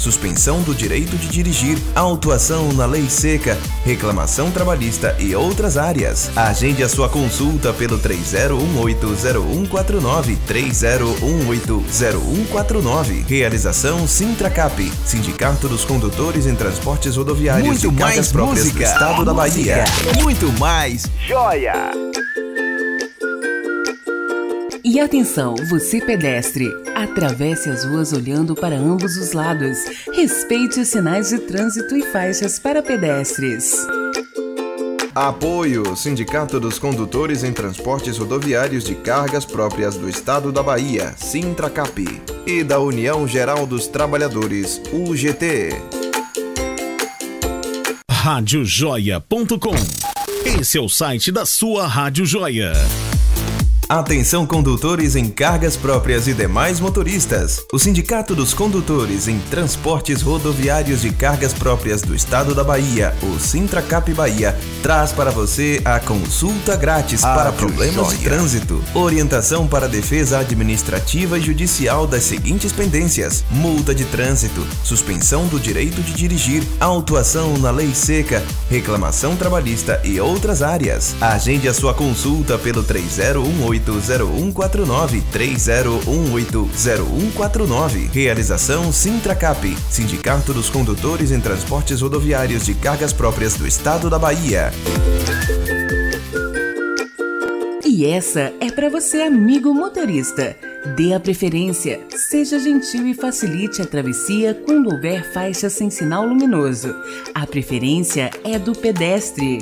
suspensão do direito de dirigir, autuação na lei seca, reclamação trabalhista e outras áreas. Agende a sua consulta pelo 30180149 30180149. Realização Sintracap, Sindicato dos Condutores em Transportes Rodoviários Muito de Cargas mais Próprias música, do Estado da Bahia. Muito mais joia! E atenção, você pedestre, atravesse as ruas olhando para ambos os lados. Respeite os sinais de trânsito e faixas para pedestres. Apoio Sindicato dos Condutores em Transportes Rodoviários de Cargas Próprias do Estado da Bahia, Sintracap, e da União Geral dos Trabalhadores, UGT. Radiojoia.com. Esse é o site da sua Rádio Joia. Atenção condutores em cargas próprias e demais motoristas. O Sindicato dos Condutores em Transportes Rodoviários de Cargas Próprias do Estado da Bahia, o Sintracap Bahia, traz para você a consulta grátis para problemas de trânsito, orientação para defesa administrativa e judicial das seguintes pendências: multa de trânsito, suspensão do direito de dirigir, autuação na lei seca, reclamação trabalhista e outras áreas. Agende a sua consulta pelo 3018 30180149 30180149. Realização Sintracap, Sindicato dos Condutores em Transportes Rodoviários de Cargas Próprias do Estado da Bahia. E essa é para você, amigo motorista. Dê a preferência, seja gentil e facilite a travessia quando houver faixa sem sinal luminoso. A preferência é do pedestre.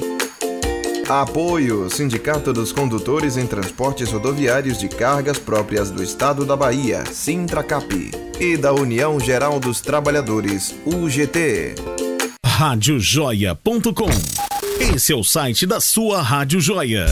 Apoio Sindicato dos Condutores em Transportes Rodoviários de Cargas Próprias do Estado da Bahia, Sintracap, e da União Geral dos Trabalhadores, UGT. Radiojoia.com. Esse é o site da sua Rádio Joia.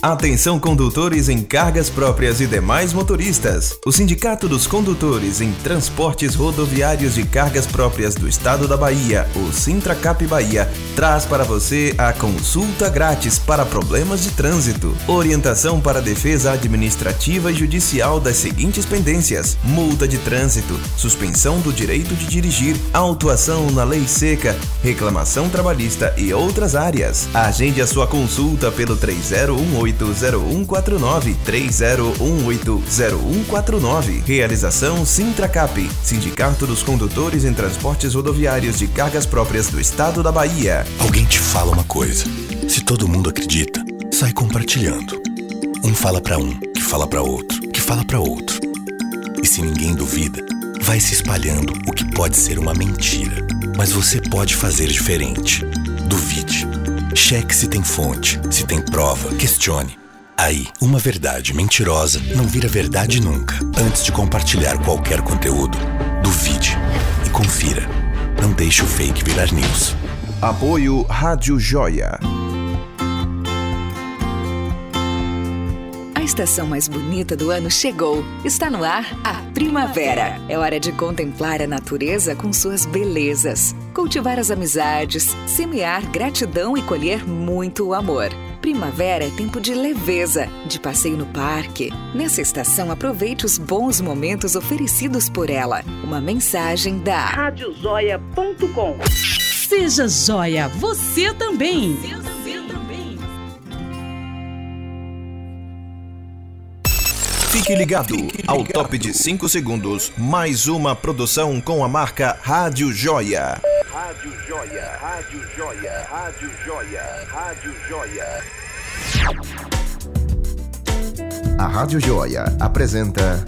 Atenção condutores em cargas próprias e demais motoristas. O Sindicato dos Condutores em Transportes Rodoviários de Cargas Próprias do Estado da Bahia, o Sintracap Bahia, traz para você a consulta grátis para problemas de trânsito, orientação para defesa administrativa e judicial das seguintes pendências: multa de trânsito, suspensão do direito de dirigir, autuação na lei seca, reclamação trabalhista e outras áreas. Agende a sua consulta pelo 3018 30180149 30180149. Realização Sintracap, Sindicato dos Condutores em Transportes Rodoviários de Cargas Próprias do Estado da Bahia. Alguém te fala uma coisa. Se todo mundo acredita, sai compartilhando. Um fala para um, que fala para outro, que fala para outro. E se ninguém duvida, vai se espalhando o que pode ser uma mentira. Mas você pode fazer diferente. Duvide. Cheque se tem fonte, se tem prova, questione. Aí, uma verdade mentirosa não vira verdade nunca. Antes de compartilhar qualquer conteúdo, duvide e confira. Não deixe o fake virar news. Apoio Rádio Joia. Estação mais bonita do ano chegou. Está no ar a primavera. É hora de contemplar a natureza com suas belezas, cultivar as amizades, semear gratidão e colher muito amor. Primavera é tempo de leveza, de passeio no parque. Nessa estação, aproveite os bons momentos oferecidos por ela. Uma mensagem da radiojoia.com. Seja joia, você também. Fique ligado ao top de 5 segundos, mais uma produção com a marca Rádio Joia. Rádio Joia, Rádio Joia, Rádio Joia, Rádio Joia. A Rádio Joia apresenta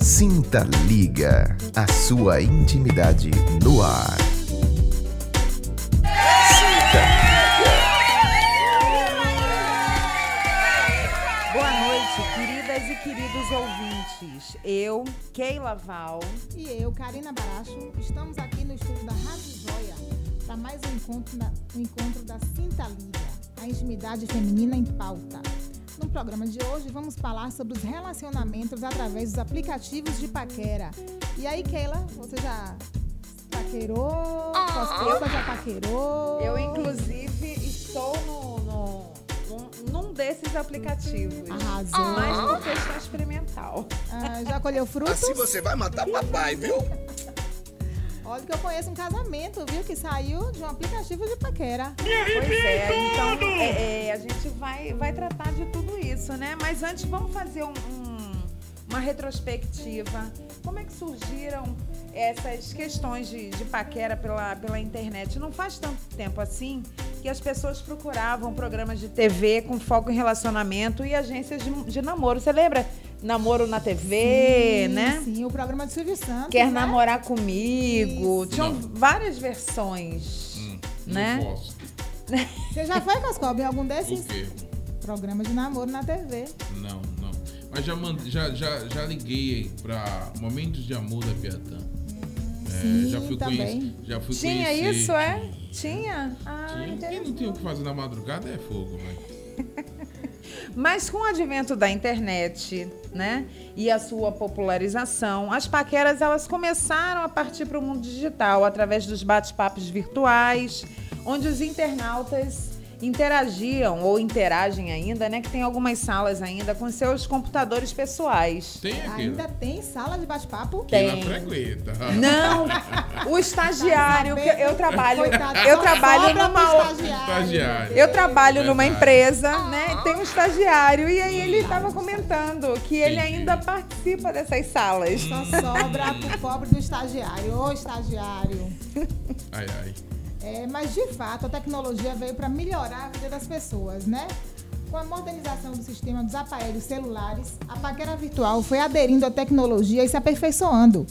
Sinta Liga, a sua intimidade no ar. Queridas e queridos ouvintes. Eu, Keila Val. E eu, Karina Baracho, estamos aqui no estúdio da Rádio Joia para mais um encontro, na, um encontro da Sinta Liga, a intimidade feminina em pauta. No programa de hoje vamos falar sobre os relacionamentos através dos aplicativos de paquera. E aí, Keila, você já paquerou? Cospepa já paquerou? Eu, inclusive, estou no, no- num, num desses aplicativos. Arrasou. Mais por questão experimental. Ah, já colheu frutos? Assim você vai matar papai, viu? Olha que eu conheço um casamento, viu? Que saiu de um aplicativo de paquera. Pois é, então é, é, a gente vai, vai tratar de tudo isso, né? Mas antes vamos fazer um, um, uma retrospectiva. Como é que surgiram essas questões de, de paquera pela, pela internet? Não faz tanto tempo assim que as pessoas procuravam programas de TV com foco em relacionamento e agências de, de namoro. Você lembra? Namoro na TV, sim, né? Sim, o programa de Silvio Santos. Quer né? namorar comigo. Isso. Tinham Não. várias versões, Hum, né? Não posso. Você já foi, Cascob, em algum desses O quê? programas de namoro na TV? Não, não. Mas já, mand- já, já, já liguei pra Momentos de Amor da Piatã. É, Sim, já fui também. Já fui Tinha conhecer. isso, é? Tinha? Ah, Tinha. Quem não tem o que fazer na madrugada é fogo, velho. Mas com o advento da internet, né, e a sua popularização, as paqueras elas começaram a partir para o mundo digital através dos bate-papos virtuais, onde os internautas interagiam ou interagem ainda, né, que tem algumas salas ainda com seus computadores pessoais. Tem aquele. Ainda tem sala de bate-papo? Tem. frequenta. Não, o estagiário, que eu trabalho, Coitado, eu trabalho numa estagiário. Estagiário. Eu trabalho numa Verdade. empresa, né? Tem um estagiário e aí ele estava comentando que ele ainda participa dessas salas. Só sobra pro pobre do estagiário. Ô, estagiário. Ai, ai. É, mas de fato a tecnologia veio para melhorar a vida das pessoas, né? Com a modernização do sistema dos aparelhos celulares, a paquera virtual foi aderindo à tecnologia e se aperfeiçoando,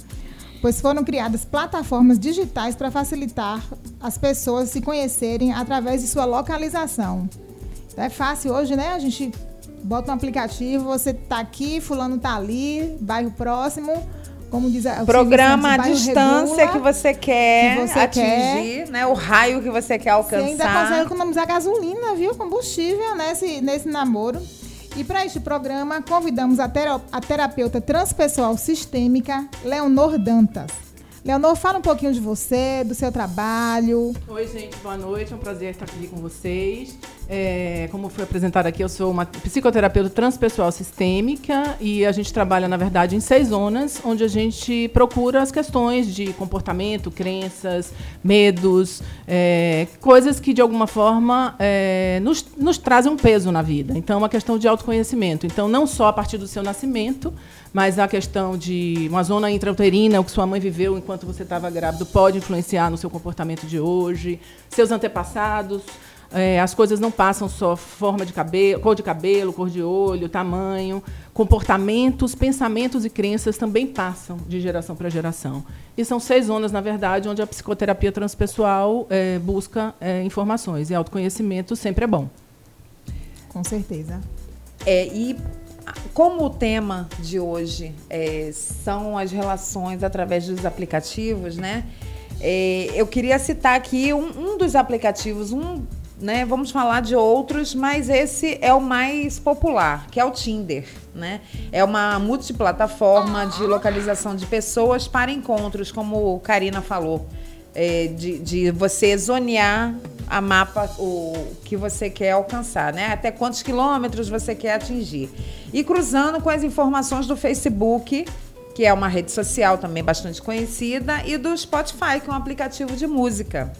pois foram criadas plataformas digitais para facilitar as pessoas se conhecerem através de sua localização. Então é fácil hoje, né? A gente bota um aplicativo, você tá aqui, fulano tá ali, bairro próximo, como diz a o Programa a Santos, distância bairro que regula. você quer que você atingir, né? O raio que você quer Você ainda consegue alcançar. economizar gasolina, viu? Combustível nesse, nesse namoro. E para este programa, convidamos a, tera- a terapeuta transpessoal sistêmica, Leonor Dantas. Leonor, fala um pouquinho de você, do seu trabalho. Oi, gente, boa noite. É um prazer estar aqui com vocês. É, como foi apresentado aqui, eu sou uma psicoterapeuta transpessoal sistêmica e a gente trabalha, na verdade, em seis zonas, onde a gente procura as questões de comportamento, crenças, medos, é, coisas que, de alguma forma, é, nos, nos trazem um peso na vida. Então, é uma questão de autoconhecimento. Então, não só a partir do seu nascimento, mas a questão de uma zona intrauterina, o que sua mãe viveu enquanto você estava grávido, pode influenciar no seu comportamento de hoje, seus antepassados. É, as coisas não passam só forma de cabelo, cor de cabelo, cor de olho, tamanho, comportamentos, pensamentos e crenças também passam de geração para geração. E são seis zonas, na verdade, onde a psicoterapia transpessoal é, busca é, informações. E autoconhecimento sempre é bom. Com certeza. É, e como o tema de hoje é, são as relações através dos aplicativos, né? É, eu queria citar aqui um, um dos aplicativos, um, né? Vamos falar de outros, mas esse é o mais popular, que é o Tinder, né? É uma multiplataforma de localização de pessoas para encontros, como Karina falou. É, de, de você zonear a mapa o que você quer alcançar, né? Até quantos quilômetros você quer atingir. E cruzando com as informações do Facebook, que é uma rede social também bastante conhecida, e do Spotify, que é um aplicativo de música.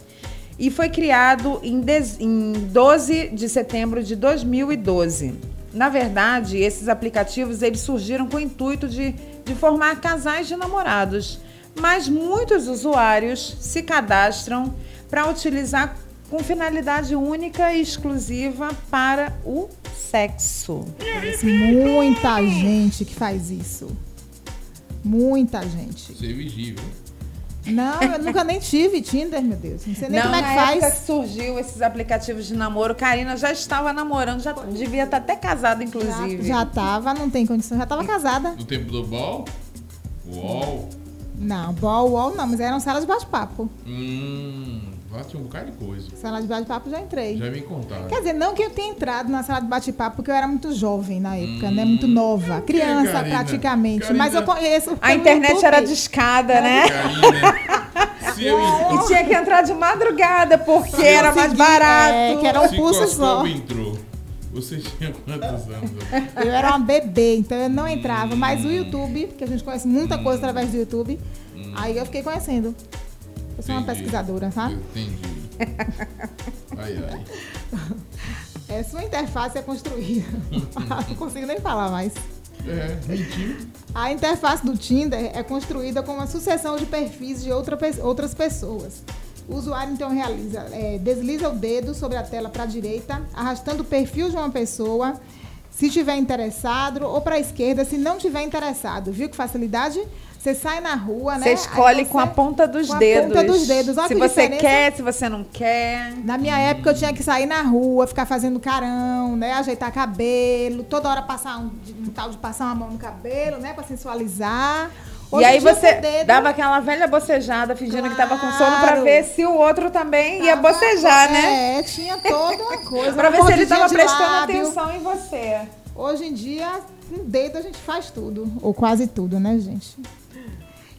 E foi criado em, em 12 de setembro de 2012. Na verdade, esses aplicativos eles surgiram com o intuito de, de formar casais de namorados, mas muitos usuários se cadastram para utilizar com finalidade única e exclusiva para o sexo. Muita gente que faz isso. Muita gente. Ser vigível. Não, eu nunca nem tive Tinder, meu Deus. Não sei nem Não, como é na que faz. época que surgiu esses aplicativos de namoro, Karina já estava namorando, já devia estar até casada, inclusive. Já, já tava, não tem condição. Já tava casada. No tempo do ball? Uol. Não, bol, wall não, mas eram salas de bate-papo. Hum, lá tinha um bocado de coisa. Sala de bate-papo já entrei. Já me contaram. Quer dizer, não que eu tenha entrado na sala de bate-papo, porque eu era muito jovem na época, né? Muito nova. Criança, Karina? praticamente. Karina. Mas eu conheço. A internet YouTube. era discada, né? Karina, se eu E tinha que entrar de madrugada, porque Se era mais barato. é, que era um pulso só. Entrou, você tinha quantos anos? Eu era uma bebê, então eu não entrava. Mas o YouTube, porque a gente conhece muita coisa através do YouTube, aí eu fiquei conhecendo. Eu sou uma pesquisadora, tá? Entendi. Ai, ai. É, sua interface é construída. Não consigo nem falar mais. É. A interface do Tinder é construída com uma sucessão de perfis de outra outras pessoas. O usuário então realiza, é, desliza o dedo sobre a tela para a direita, arrastando o perfil de uma pessoa, se tiver interessado, ou para a esquerda, se não tiver interessado. Viu que facilidade? Você sai na rua, né? Você escolhe você- com a ponta dos com a dedos. ponta dos dedos. Olha Se que você diferença. quer, se você não quer. Na minha época eu tinha que sair na rua, ficar fazendo carão, né? Ajeitar cabelo, toda hora passar um, um tal de passar uma mão no cabelo, né? Pra sensualizar. Hoje e aí você com dedo, dava aquela velha bocejada, fingindo que tava com sono pra Claro. ver se o outro também ia Tava- bocejar, né? É, tinha toda uma coisa. Pra ver se ele tava prestando lábio. atenção em você. Hoje em dia, com o dedo a gente faz tudo. Ou quase tudo, né, gente?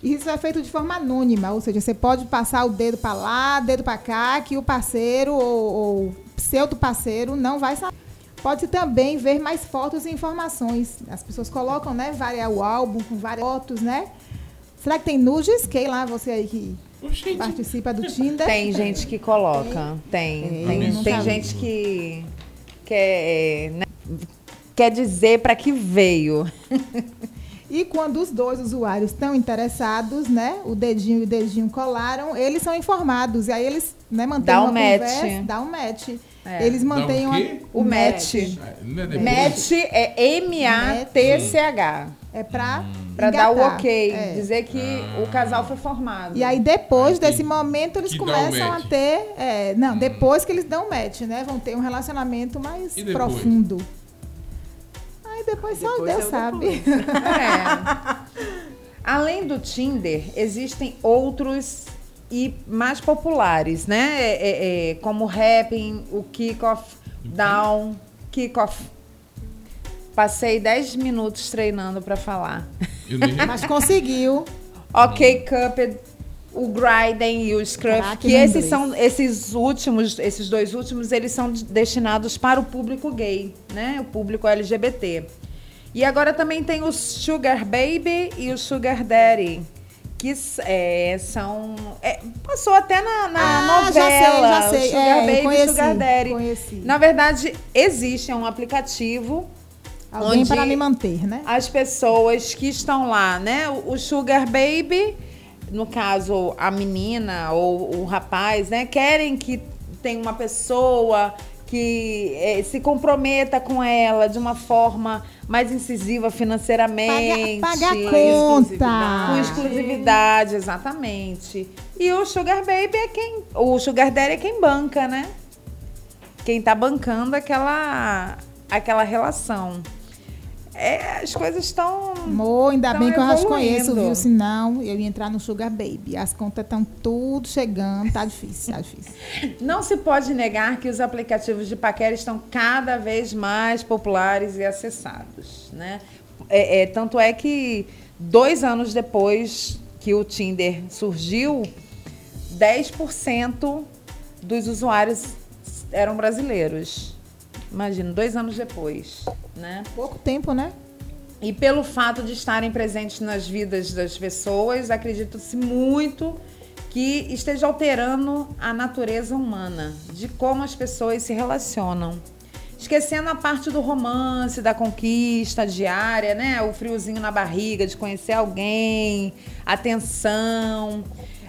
E isso é feito de forma anônima, ou seja, você pode passar o dedo para lá, dedo para cá, que o parceiro ou, ou pseudo parceiro não vai saber. Pode também ver mais fotos e informações. As pessoas colocam, né, variar o álbum com várias fotos, né? Será que tem nudes? Quem lá, você aí que participa do Tinder? Tem gente que coloca. Tem. É, Tem, tem vi. gente que quer, né, quer dizer pra que veio. E quando os dois usuários estão interessados, né? O dedinho e o dedinho colaram, eles são informados. E aí eles né, mantêm Dá uma um match. conversa. Dá um match. É. Eles Dá mantêm um uma. O match. Ah, Não é depois? Match é M-A-T-C-H. É pra. Pra dar o ok. É. Dizer que o casal foi formado. E aí, depois desse momento, eles começam a match. ter. é, não, depois que eles dão match, né? Vão ter um relacionamento mais profundo. Depois, só Depois Deus é sabe. É. Além do Tinder, existem outros e mais populares, né? É, é, é, como o Rapping, o Kickoff, Down, Kickoff. Passei 10 minutos treinando pra falar. Eu nem- Mas conseguiu. Ok, Cupid, o Grinding e o Scruff, que no esses são esses últimos, esses dois últimos, eles são de- destinados para o público gay, né? O público LGBT. E agora também tem o Sugar Baby e o Sugar Daddy, que é, são é, passou até na, na Ah, já sei, novela, já sei. Sugar É, Baby e conheci, Sugar Daddy. conheci. Na verdade, existe é um aplicativo Alguém para me manter, né? as pessoas que estão lá, né? O Sugar Baby, no caso, a menina ou o rapaz, né? Querem que tenha uma pessoa que eh, se comprometa com ela de uma forma mais incisiva financeiramente. Paga, paga a conta. Com exclusividade, exatamente. E o Sugar Baby é quem. O Sugar Daddy é quem banca, né? Quem tá bancando aquela, aquela relação. É, as coisas estão. Amor, ainda tão bem que eu já te evoluindo. conheço, viu? Senão eu ia entrar no Sugar Baby. As contas estão tudo chegando, tá difícil, tá difícil. Não se pode negar que os aplicativos de paquera estão cada vez mais populares e acessados, né? É, é, tanto é que dois anos depois que o Tinder surgiu, 10% dos usuários eram brasileiros. Imagina, dois anos depois, né? Pouco tempo, né? E pelo fato de estarem presentes nas vidas das pessoas, acredita-se muito que esteja alterando a natureza humana, de como as pessoas se relacionam. Esquecendo a parte do romance, da conquista diária, né? O friozinho na barriga de conhecer alguém, a tensão.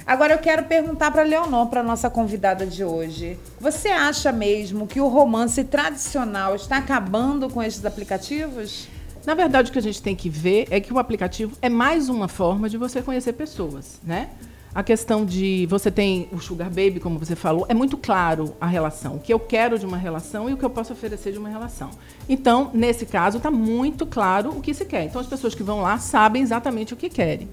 Agora eu quero perguntar para Leonor, para nossa convidada de hoje. Você acha mesmo que o romance tradicional está acabando com esses aplicativos? Na verdade, o que a gente tem que ver é que o aplicativo é mais uma forma de você conhecer pessoas, né? A questão de você tem o sugar baby, como você falou, é muito claro a relação, o que eu quero de uma relação e o que eu posso oferecer de uma relação. Então, nesse caso, está muito claro o que se quer. Então, as pessoas que vão lá sabem exatamente o que querem.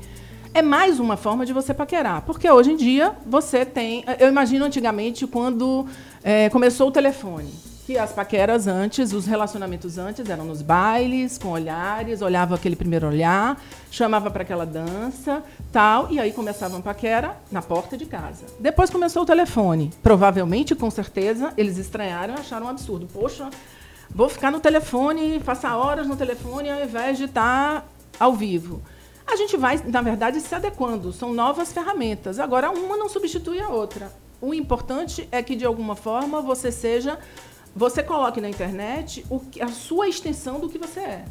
É mais uma forma de você paquerar, porque hoje em dia você tem. Eu imagino antigamente quando eh, começou o telefone que as paqueras antes, os relacionamentos antes eram nos bailes, com olhares, olhava aquele primeiro olhar, chamava para aquela dança, tal, e aí começava paquera na porta de casa. Depois começou o telefone. Provavelmente, com certeza, eles estranharam e acharam um absurdo. Poxa, vou ficar no telefone, passar horas no telefone ao invés de estar ao vivo. A gente vai, na verdade, se adequando. São novas ferramentas. Agora, uma não substitui a outra. O importante é que, de alguma forma, você seja. Você coloque na internet o a sua extensão do que você é.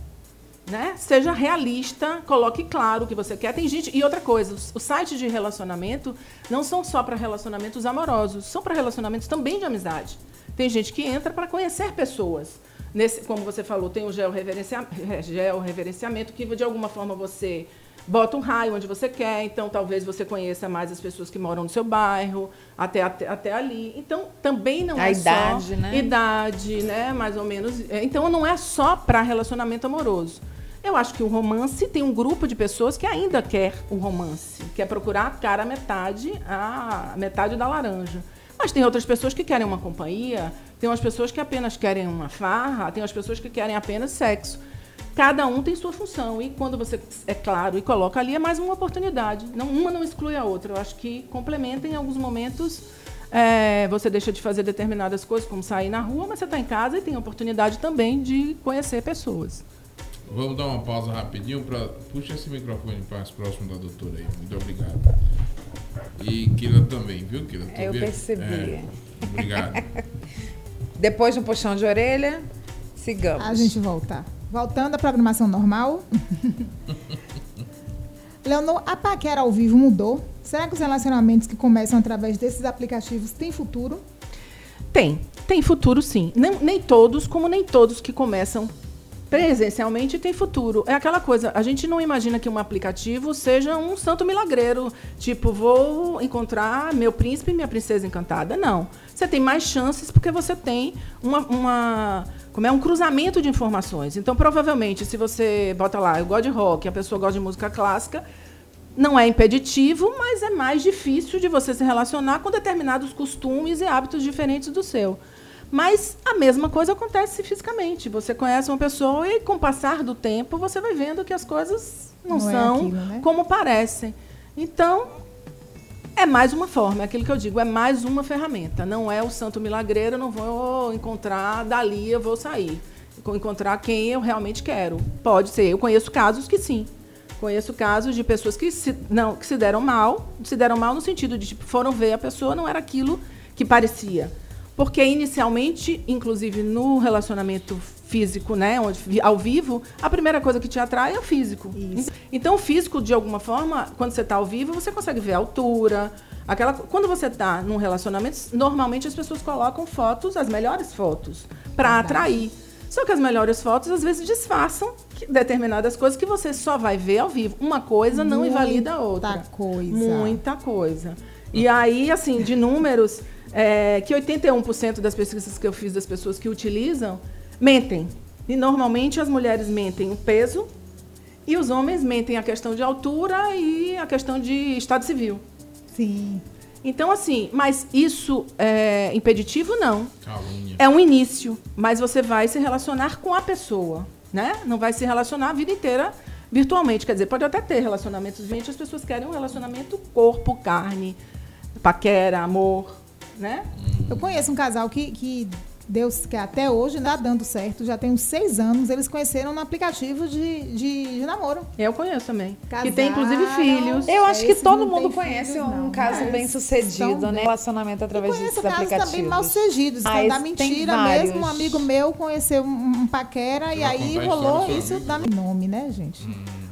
Né? Seja realista, coloque claro o que você quer. Tem gente. E outra coisa, os, sites de relacionamento não são só para relacionamentos amorosos, são para relacionamentos também de amizade. Tem gente que entra para conhecer pessoas. Nesse, como você falou, tem o georreverenciamento, georreverenciamento, que de alguma forma você bota um raio onde você quer, então talvez você conheça mais as pessoas que moram no seu bairro, até, até, até ali. Então, também não a é idade, só né? idade, né? Mais ou menos. É, Então, não é só para relacionamento amoroso. Eu acho que o romance tem um grupo de pessoas que ainda quer o romance, quer procurar a cara metade, a metade da laranja. Mas tem outras pessoas que querem uma companhia, tem umas pessoas que apenas querem uma farra, tem umas pessoas que querem apenas sexo. Cada um tem sua função e quando você é claro e coloca ali é mais uma oportunidade. Não, uma não exclui a outra. Eu acho que complementa em alguns momentos. é, você deixa de fazer determinadas coisas, como sair na rua, mas você está em casa e tem a oportunidade também de conhecer pessoas. Vamos dar uma pausa rapidinho para puxa esse microfone mais próximo da doutora aí. Muito obrigado. E Kila também, viu, Kila? Tô Eu percebi. É, obrigado. Depois de um puxão de orelha, sigamos. A gente volta. Voltando à programação normal. Leonor, a paquera ao vivo mudou? Será que os relacionamentos que começam através desses aplicativos têm futuro? Tem, tem futuro sim. Nem todos, como nem todos que começam presencialmente têm futuro. É aquela coisa, a gente não imagina que um aplicativo seja um santo milagreiro, tipo, vou encontrar meu príncipe e minha princesa encantada. Não. Você tem mais chances porque você tem uma, uma como é um cruzamento de informações. Então, provavelmente, se você bota lá, eu gosto de rock, a pessoa gosta de música clássica, não é impeditivo, mas é mais difícil de você se relacionar com determinados costumes e hábitos diferentes do seu. Mas a mesma coisa acontece fisicamente. Você conhece uma pessoa e, com o passar do tempo, você vai vendo que as coisas não, Não é são aquilo, né? como parecem. Então, é mais uma forma, é aquilo que eu digo, é mais uma ferramenta. Não é o santo milagreiro, eu não vou encontrar dali, eu vou sair. Encontrar quem eu realmente quero. Pode ser, eu conheço casos que sim. Conheço casos de pessoas que se, não, que se deram mal, se deram mal no sentido de tipo, foram ver a pessoa, não era aquilo que parecia. Porque inicialmente, inclusive no relacionamento físico, né, onde, ao vivo, a primeira coisa que te atrai é o físico. Então, o físico, de alguma forma, quando você está ao vivo, você consegue ver a altura. Aquela, quando você está num relacionamento, normalmente as pessoas colocam fotos, as melhores fotos, para atrair. Só que as melhores fotos, às vezes, disfarçam determinadas coisas que você só vai ver ao vivo. Uma coisa não invalida a outra. Muita coisa. Muita coisa. E aí, assim, de números, é, que 81% das pesquisas que eu fiz das pessoas que utilizam mentem. E normalmente as mulheres mentem o peso e os homens mentem a questão de altura e a questão de estado civil. Sim. Então, assim, mas isso é impeditivo? Não. Calúnia. É um início, mas você vai se relacionar com a pessoa, né? Não vai se relacionar a vida inteira virtualmente. Quer dizer, pode até ter relacionamentos virtualmente, as pessoas querem um relacionamento corpo, carne, paquera, amor, né? Eu conheço um casal que, que Deus que até hoje está dando certo, já tem uns seis anos. Eles conheceram no aplicativo de, de, de namoro. Eu conheço também. que Casaram. tem, inclusive, filhos. Eu acho que todo mundo conhece filhos, um não. caso bem sucedido, né? Relacionamento através desses Conheço casos aplicativos. também mal sucedidos, Ah, então da mentira mesmo. Um amigo meu conheceu um, um paquera e aí rolou do isso da nome, né, gente?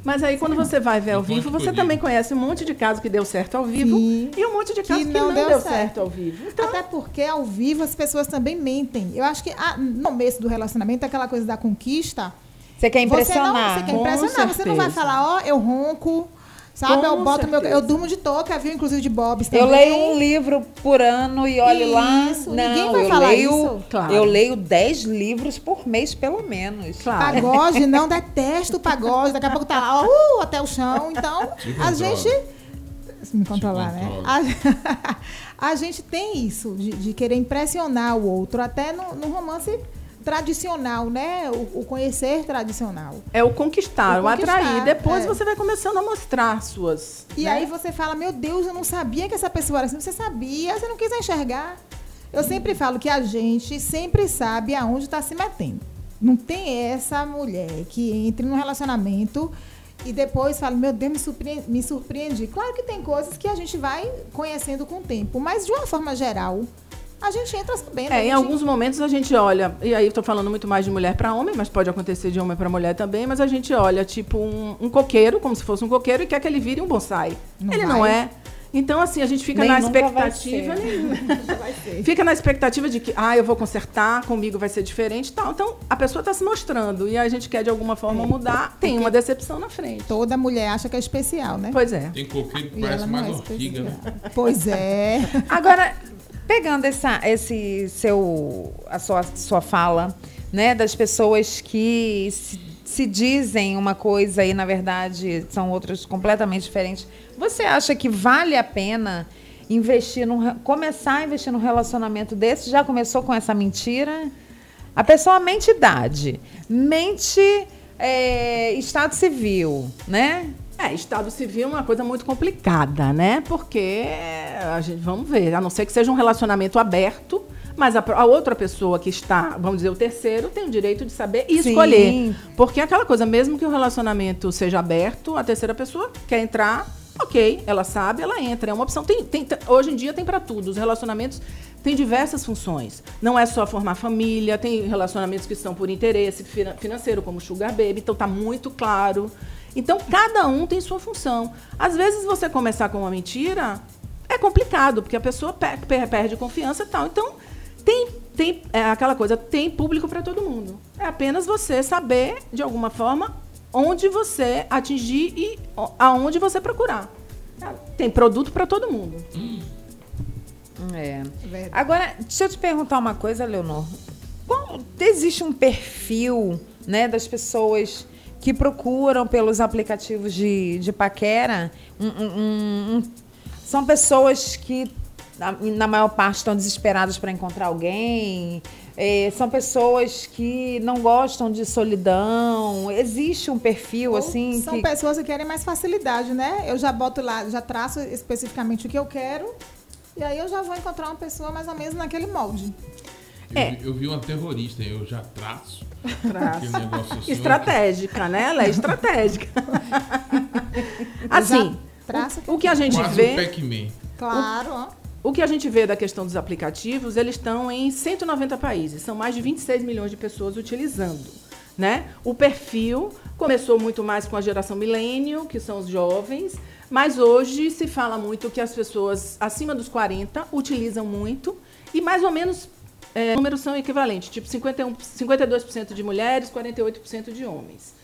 Mas aí, quando você vai ver ao vivo, você também conhece um monte de casos que deu certo ao vivo Sim. e um monte de casos que, não, deu, certo. ao vivo. Então, Até porque ao vivo as pessoas também mentem. Eu acho que ah, no começo do relacionamento, aquela coisa da conquista. Você quer Você, impressionar. não, você quer Com impressionar. Você não vai falar, ó, eu ronco, sabe? Com eu boto meu. certeza. Eu durmo de touca, viu? Inclusive de Bob's também. Eu leio um livro por ano e olhe lá. Isso, Não, ninguém vai eu falar leio, isso. Claro. Eu leio 10 livros por mês, pelo menos. claro. Pagode, não detesto o pagode. Daqui a pouco tá lá, uh, até o chão. Então, Te a gente. Me controlar, né? A, a gente tem isso, de, de querer impressionar o outro, até no, no romance tradicional, né? O, o conhecer tradicional. É o conquistar, O o, atrair. conquistar, Depois é. você vai começando a mostrar suas. E né? aí você fala, meu Deus, eu não sabia que essa pessoa era assim. Você sabia, você não quis enxergar. Eu sempre falo que a gente sempre sabe aonde está se metendo. Não tem essa mulher que entre num relacionamento e depois falo, meu Deus, me surpreendi, me surpreendi. Claro que tem coisas que a gente vai conhecendo com o tempo, mas de uma forma geral, a gente entra sabendo. É, gente... em alguns momentos a gente olha, e aí estou falando muito mais de mulher para homem, mas pode acontecer de homem para mulher também, mas a gente olha tipo um, um, coqueiro, como se fosse um coqueiro, e quer que ele vire um bonsai. Não ele vai. não é. Então, assim, a gente fica nem na expectativa. Nem... fica na expectativa de que, ah, eu vou consertar, comigo vai ser diferente tal. Então, a pessoa está se mostrando e a gente quer de alguma forma é. mudar, tem Porque uma decepção na frente. Toda mulher acha que é especial, né? Pois é. Tem coqueiro que parece mais é ortiga, né? Pois é. Agora, Pegando essa, esse seu, a sua, sua fala, né, das pessoas que se, se dizem uma coisa e na verdade são outras completamente diferentes, você acha que vale a pena investir num, começar a investir num relacionamento desse? Já começou com essa mentira? A pessoa mente idade, mente é, estado civil, né? É, Estado civil é uma coisa muito complicada, né? Porque a gente, vamos ver, a não ser que seja um relacionamento aberto, mas a, a, outra pessoa que está, vamos dizer, o terceiro, tem o direito de saber e Sim. escolher. Porque é aquela coisa, mesmo que o relacionamento seja aberto, a terceira pessoa quer entrar, ok, ela sabe, ela entra. É uma opção. Tem, tem, hoje em dia tem para tudo. Os relacionamentos têm diversas funções. Não é só formar família, tem relacionamentos que são por interesse financeiro, como sugar baby, então tá muito claro. Então, cada um tem sua função. Às vezes, você começar com uma mentira é complicado, porque a pessoa per per perde confiança e tal. Então, tem, tem é aquela coisa, tem público para todo mundo. É apenas você saber, de alguma forma, onde você atingir e aonde você procurar. Tem produto para todo mundo. É. Agora, deixa eu te perguntar uma coisa, Leonor. Qual, existe um perfil né, das pessoas que procuram pelos aplicativos de, de paquera. Um, um, um, são pessoas que, na, na maior parte, estão desesperadas para encontrar alguém. É, são pessoas que não gostam de solidão. Existe um perfil Ou assim. São que... pessoas que querem mais facilidade, né? Eu já boto lá, já traço especificamente o que eu quero. E aí eu já vou encontrar uma pessoa mais ou menos naquele molde. Eu, é. eu vi uma terrorista, eu já traço. traço. Assim, estratégica, né? Ela é estratégica. assim, o, o, que a gente Quase vê. O claro, ó. O que a gente vê da questão dos aplicativos, eles estão em 190 países, são mais de 26 milhões de pessoas utilizando. Né? O perfil começou muito mais com a geração milênio, que são os jovens, mas hoje se fala muito que as pessoas acima dos 40 utilizam muito e mais ou menos é, números são equivalentes, tipo 51, 52% de mulheres, 48% de homens.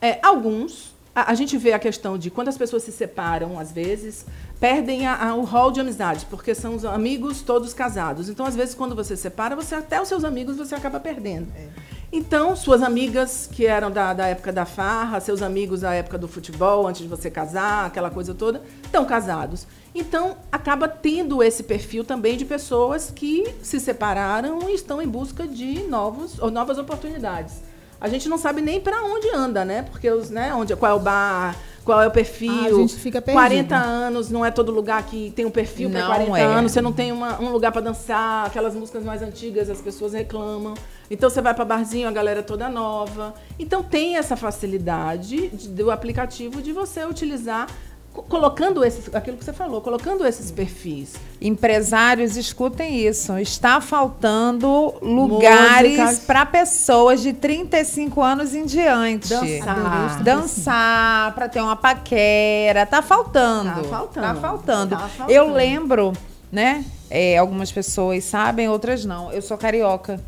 É, alguns, a, a, gente vê a questão de quando as pessoas se separam, às vezes, perdem a, a, o rol de amizade, porque são os amigos todos casados. Então, às vezes, quando você separa, você até os seus amigos você acaba perdendo. É. Então, suas amigas que eram da, da época da farra, seus amigos da época do futebol, antes de você casar, aquela coisa toda, estão casados. Então, acaba tendo esse perfil também de pessoas que se separaram e estão em busca de novos, ou novas oportunidades. A gente não sabe nem para onde anda, né? Porque os, né, onde, qual é o bar, qual é o perfil. Ah, a gente fica perdido. 40 anos, não é todo lugar que tem um perfil para 40 é. anos. Você não tem uma, um lugar para dançar, aquelas músicas mais antigas, as pessoas reclamam. Então você vai para barzinho, a galera é toda nova. Então tem essa facilidade de, do aplicativo de você utilizar colocando esses, aquilo que você falou, colocando esses perfis. Empresários, escutem isso. Está faltando lugares para pessoas de 35 anos em diante. Dançar. Dançar, para ter uma paquera. Tá faltando. Tá faltando. Tá faltando. Tá faltando. Eu lembro, né? É, algumas pessoas sabem, outras não. Eu sou carioca.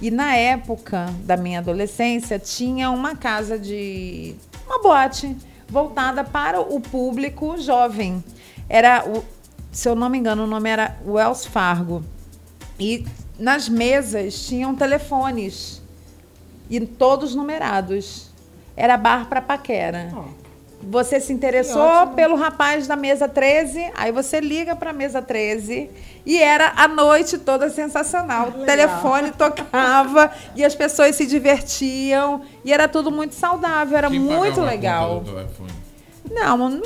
E na época da minha adolescência, tinha uma casa de. uma boate voltada para o público jovem. Era, o, se eu não me engano, o nome era Wells Fargo. E nas mesas tinham telefones. E todos numerados. Era bar para paquera. Oh. Você se interessou pelo rapaz da mesa 13, aí você liga para a mesa 13 e era a noite toda sensacional. O telefone tocava e as pessoas se divertiam e era tudo muito saudável, era Quem muito legal. Não,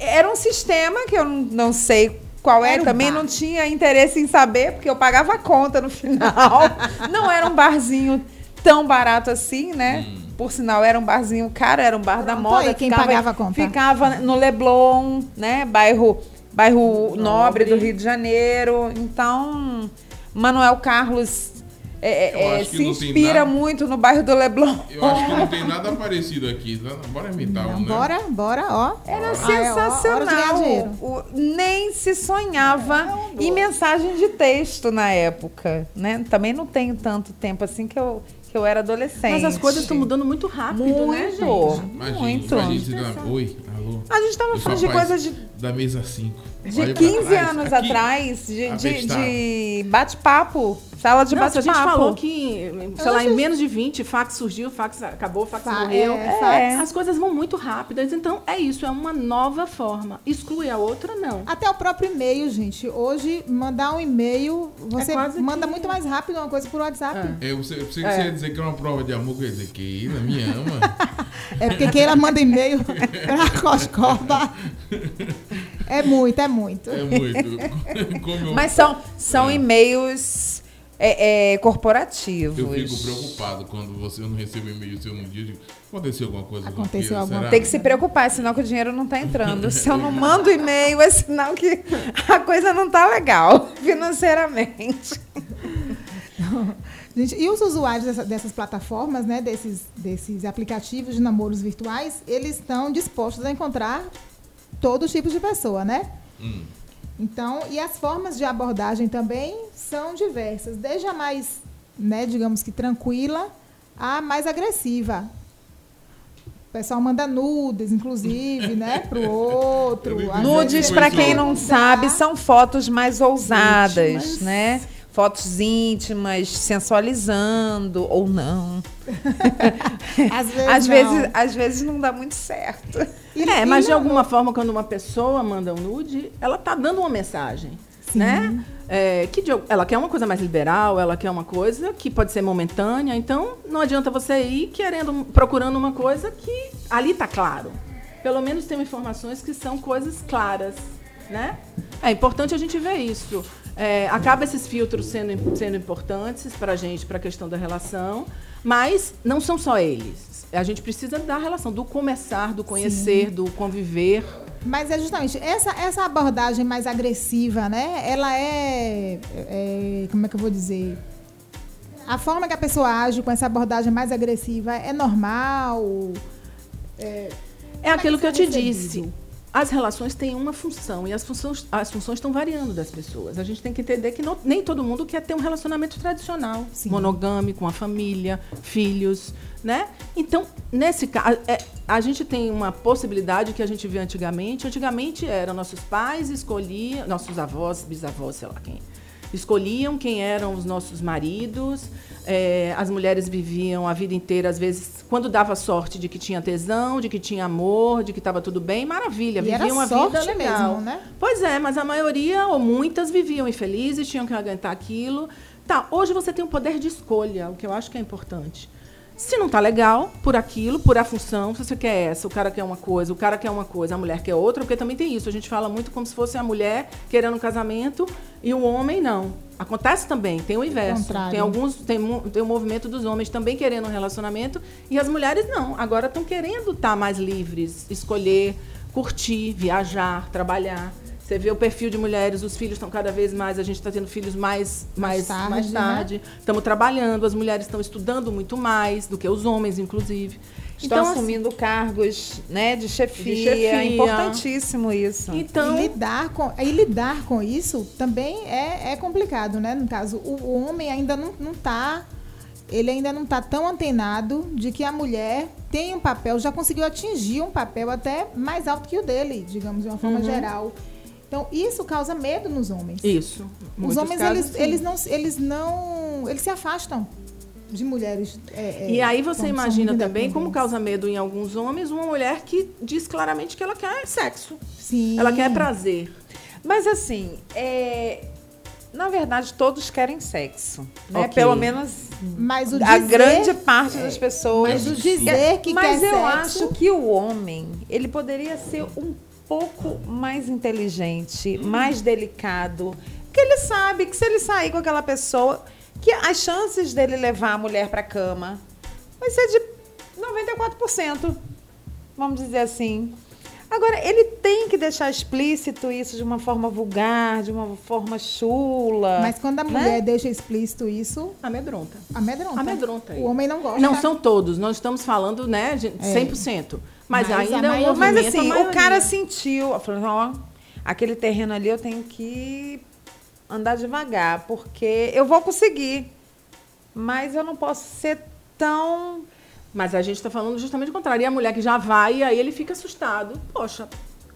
era um sistema que eu não sei qual é, também bar. não tinha interesse em saber, porque eu pagava a conta no final. não era um barzinho tão barato assim, né? Hum. Por sinal era um barzinho caro, era um bar da moda. aí, quem pagava a conta? Ficava no Leblon, né? Bairro, bairro nobre. Nobre. do Rio de Janeiro. Então, Manuel Carlos é, é, que se inspira nada- muito no bairro do Leblon. Eu acho que não tem nada parecido aqui. tá? Bora imitar um, né? Bora, bora, ó. Era Ah, é, ó, sensacional. nem se sonhava em mensagem de texto na época, né? Também não tenho tanto tempo assim que eu, que eu era adolescente. Mas as coisas estão mudando muito rápido, né, gente? Muito. Imagina, Muito. imagina você dá- Oi, alô. A gente tava Eu sou falando de rapaz coisa de, Da mesa 5. de 15 anos atrás, de, de, de bate-papo. Sala de Nossa, a bate-papo. gente falou que, sei lá, em menos de 20, fax surgiu, fax acabou, fax Fa- morreu. é, fax. As coisas vão muito rápidas, então é isso, é uma nova forma. Exclui a outra, não. Até o próprio e-mail, gente. Hoje, mandar um e-mail, você quase manda que- muito mais rápido uma coisa por WhatsApp. É, você, você, É. você ia dizer que é uma prova de amor, quer dizer que Ila me ama. É porque Keila manda e-mail pra Coscoba. É muito, é muito. É muito. Como eu, Mas são, são e-mails é, é, corporativos. eu fico preocupado quando você não recebe e-mail seu num dia. eu digo, Aconteceu alguma coisa com Aconteceu aquilo? alguma? Tem que se preocupar, é sinal que o dinheiro não está entrando. Se eu não mando e-mail, é sinal que a coisa não está legal financeiramente. Gente, e os usuários dessa- dessas plataformas, né, desses, desses aplicativos de namoros virtuais, eles estão dispostos a encontrar todo tipo de pessoa, né? Hum. Então, e as formas de abordagem também são diversas, desde a mais, né, digamos que tranquila, a mais agressiva. O pessoal manda nudes, inclusive, né, pro outro. Nudes, para quem não sabe, são fotos mais ousadas, Íntimas. né? Fotos íntimas, sensualizando ou não. Às vezes às, não. vezes, às vezes não dá muito certo. é, mas de alguma forma, quando uma pessoa manda um nude, ela tá dando uma mensagem, né? É, que de- ela quer uma coisa mais liberal, ela quer uma coisa que pode ser momentânea, então não adianta você ir querendo, procurando uma coisa que ali tá claro. Pelo menos tem informações que são coisas claras, né? É importante a gente ver isso. É, acaba esses filtros sendo, sendo importantes para a gente, para a questão da relação, mas não são só eles. A gente precisa da relação, do começar, do conhecer, Sim. do conviver. Mas é justamente essa, essa abordagem mais agressiva, né? Ela é, é- Como é que eu vou dizer? A forma que a pessoa age com essa abordagem mais agressiva é normal? É, É aquilo que eu te é disse. As relações têm uma função e as funções, as funções estão variando das pessoas. A gente tem que entender que não- nem todo mundo quer ter um relacionamento tradicional, monogâmico, com a família, filhos, né? Então, nesse caso, é, a gente tem uma possibilidade que a gente vê antigamente. Antigamente eram nossos pais escolhiam, nossos avós, bisavós, sei lá quem, escolhiam quem eram os nossos maridos. É, as mulheres viviam a vida inteira, às vezes, quando dava sorte de que tinha tesão, de que tinha amor, de que estava tudo bem, maravilha, E viviam uma vida legal. mesmo, né? Pois é, mas a maioria, ou muitas, viviam infelizes, tinham que aguentar aquilo. Tá, hoje você tem o poder de escolha, o que eu acho que é importante. Se não tá legal por aquilo, por a função, se você quer essa, o cara quer uma coisa, o cara quer uma coisa, a mulher quer outra, porque também tem isso. A gente fala muito como se fosse a mulher querendo um casamento e o homem não. Acontece também, tem o inverso. contrário. Tem alguns, tem, tem o movimento dos homens também querendo um relacionamento e as mulheres não. Agora estão querendo estar mais livres, escolher, curtir, viajar, trabalhar. Você vê o perfil de mulheres, os filhos estão cada vez mais, a gente está tendo filhos mais, mais, tarde, mais né? tarde. Estamos trabalhando, as mulheres estão estudando muito mais do que os homens, inclusive. Estão assim, assumindo cargos né, de chefia. De chefia. É importantíssimo isso. Então, e lidar com, e lidar com isso também é, é complicado, né? No caso, o, o homem ainda não, não tá. Ele ainda não está tão antenado de que a mulher tem um papel, já conseguiu atingir um papel até mais alto que o dele, digamos, de uma forma Uhum. geral. Então, isso causa medo nos homens. Isso. Os homens, casos, eles, sim. eles, não, eles não. Eles se afastam de mulheres. é, é, E aí você imagina também como causa medo em alguns homens uma mulher que diz claramente que ela quer sexo. Sim. Ela quer prazer. Mas assim, é, na verdade, todos querem sexo. Né? Ok. Pelo menos Mas o a dizer- grande parte das pessoas. Mas o dizer que Mas quer eu sexo- acho que o homem, ele poderia ser um pouco mais inteligente, mais delicado. Porque ele sabe que se ele sair com aquela pessoa, que as chances dele levar a mulher pra cama vai ser de 94%. Vamos dizer assim. Agora, ele tem que deixar explícito isso de uma forma vulgar, de uma forma chula. Mas quando a né? mulher deixa explícito isso. Amedronta. Amedronta. Amedronta. O homem não gosta. Não são todos, nós estamos falando, né, de 100%. Mas, Mas ainda é um movimento, Mas assim, o cara sentiu, falou, ó, aquele terreno ali eu tenho que andar devagar, porque eu vou conseguir. Mas eu não posso ser tão. Mas a gente está falando justamente o contrário. E a mulher que já vai, aí ele fica assustado. Poxa,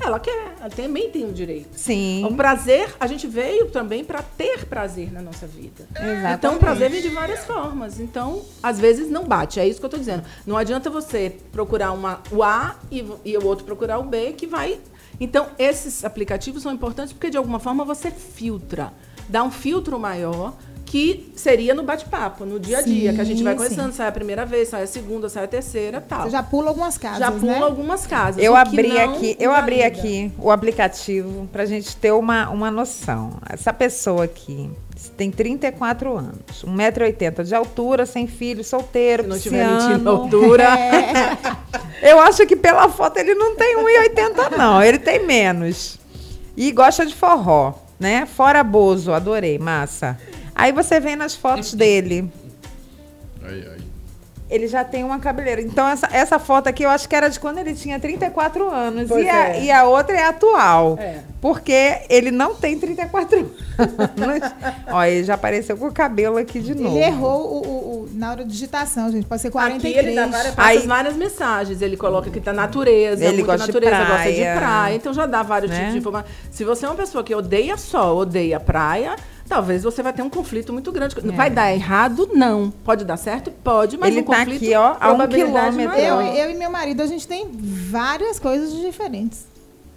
ela quer, ela também tem o direito. Sim. O prazer, a gente veio também para ter prazer na nossa vida. Exatamente. Então, o prazer vem de várias formas. Então, às vezes não bate. É isso que eu estou dizendo. Não adianta você procurar uma, o A e, e o outro procurar o B, que vai. Então, esses aplicativos são importantes porque, de alguma forma, você filtra. Dá um filtro maior que seria no bate-papo, no dia a dia, Sim, que a gente vai sim. conversando, sai a primeira vez, sai a segunda, sai a terceira, tal. Você já pula algumas casas, Já pula né? algumas casas. Eu abri aqui, eu abri aqui o aplicativo para a gente ter uma, uma noção. Essa pessoa aqui tem 34 anos, 1,80m de altura, sem filho, solteiro, Se não tiver mentindo a altura. Eu acho que pela foto ele não tem 1,80 não, ele tem menos. E gosta de forró, né? Fora Bozo, adorei, massa. Aí você vem nas fotos dele, Ai, ai. ele já tem uma cabeleira. Então, essa, essa foto aqui eu acho que era de quando ele tinha 34 anos. E a, é. e a outra é atual. É. Porque ele não tem 34 anos. Ó, ele já apareceu com o cabelo aqui de novo. Ele errou o, o- o- na hora da digitação, gente. Pode ser 43. Aqui ele dá várias, Aí- várias mensagens. Ele coloca que tá natureza, Ele gosta de natureza, gosta de praia. praia. Então já dá vários Né? tipos de informação. Se você é uma pessoa que odeia sol, odeia praia, talvez você vai ter um conflito muito grande. Vai dar errado? Não. Pode dar certo? Pode, mas É. Ele um tá conflito, aqui, ó, a um probabilidade quilômetro. maior. Eu, eu e meu marido, a gente tem várias coisas diferentes.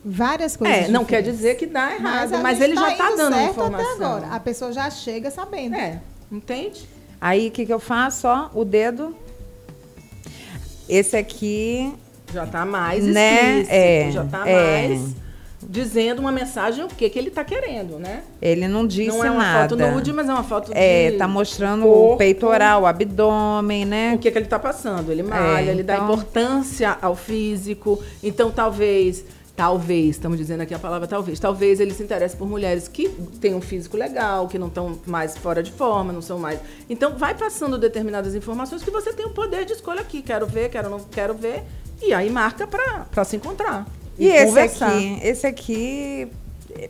Várias coisas É, não quer diferentes. dizer que dá errado, mas, gente ele já tá indo dando certo informação. Até agora. A pessoa já chega sabendo. É, entende? Aí, o que, que eu faço? Ó, o dedo. Esse aqui, Já tá mais Né? explícito, É, já tá é. mais dizendo uma mensagem o que, que ele tá querendo, né? ele não disse não é uma nada. foto nude, mas é uma foto É, de tá mostrando corpo. o peitoral, o abdômen, né? o que, que ele está passando. Ele malha, É, ele dá então- importância ao físico. Então, talvez, talvez, estamos dizendo aqui a palavra talvez, talvez ele se interesse por mulheres que têm um físico legal, que não estão mais fora de forma, não são mais. Então, vai passando determinadas informações que você tem o poder de escolha aqui. Quero ver, quero não quero ver. E aí marca para se encontrar. E, esse conversar. aqui, esse aqui,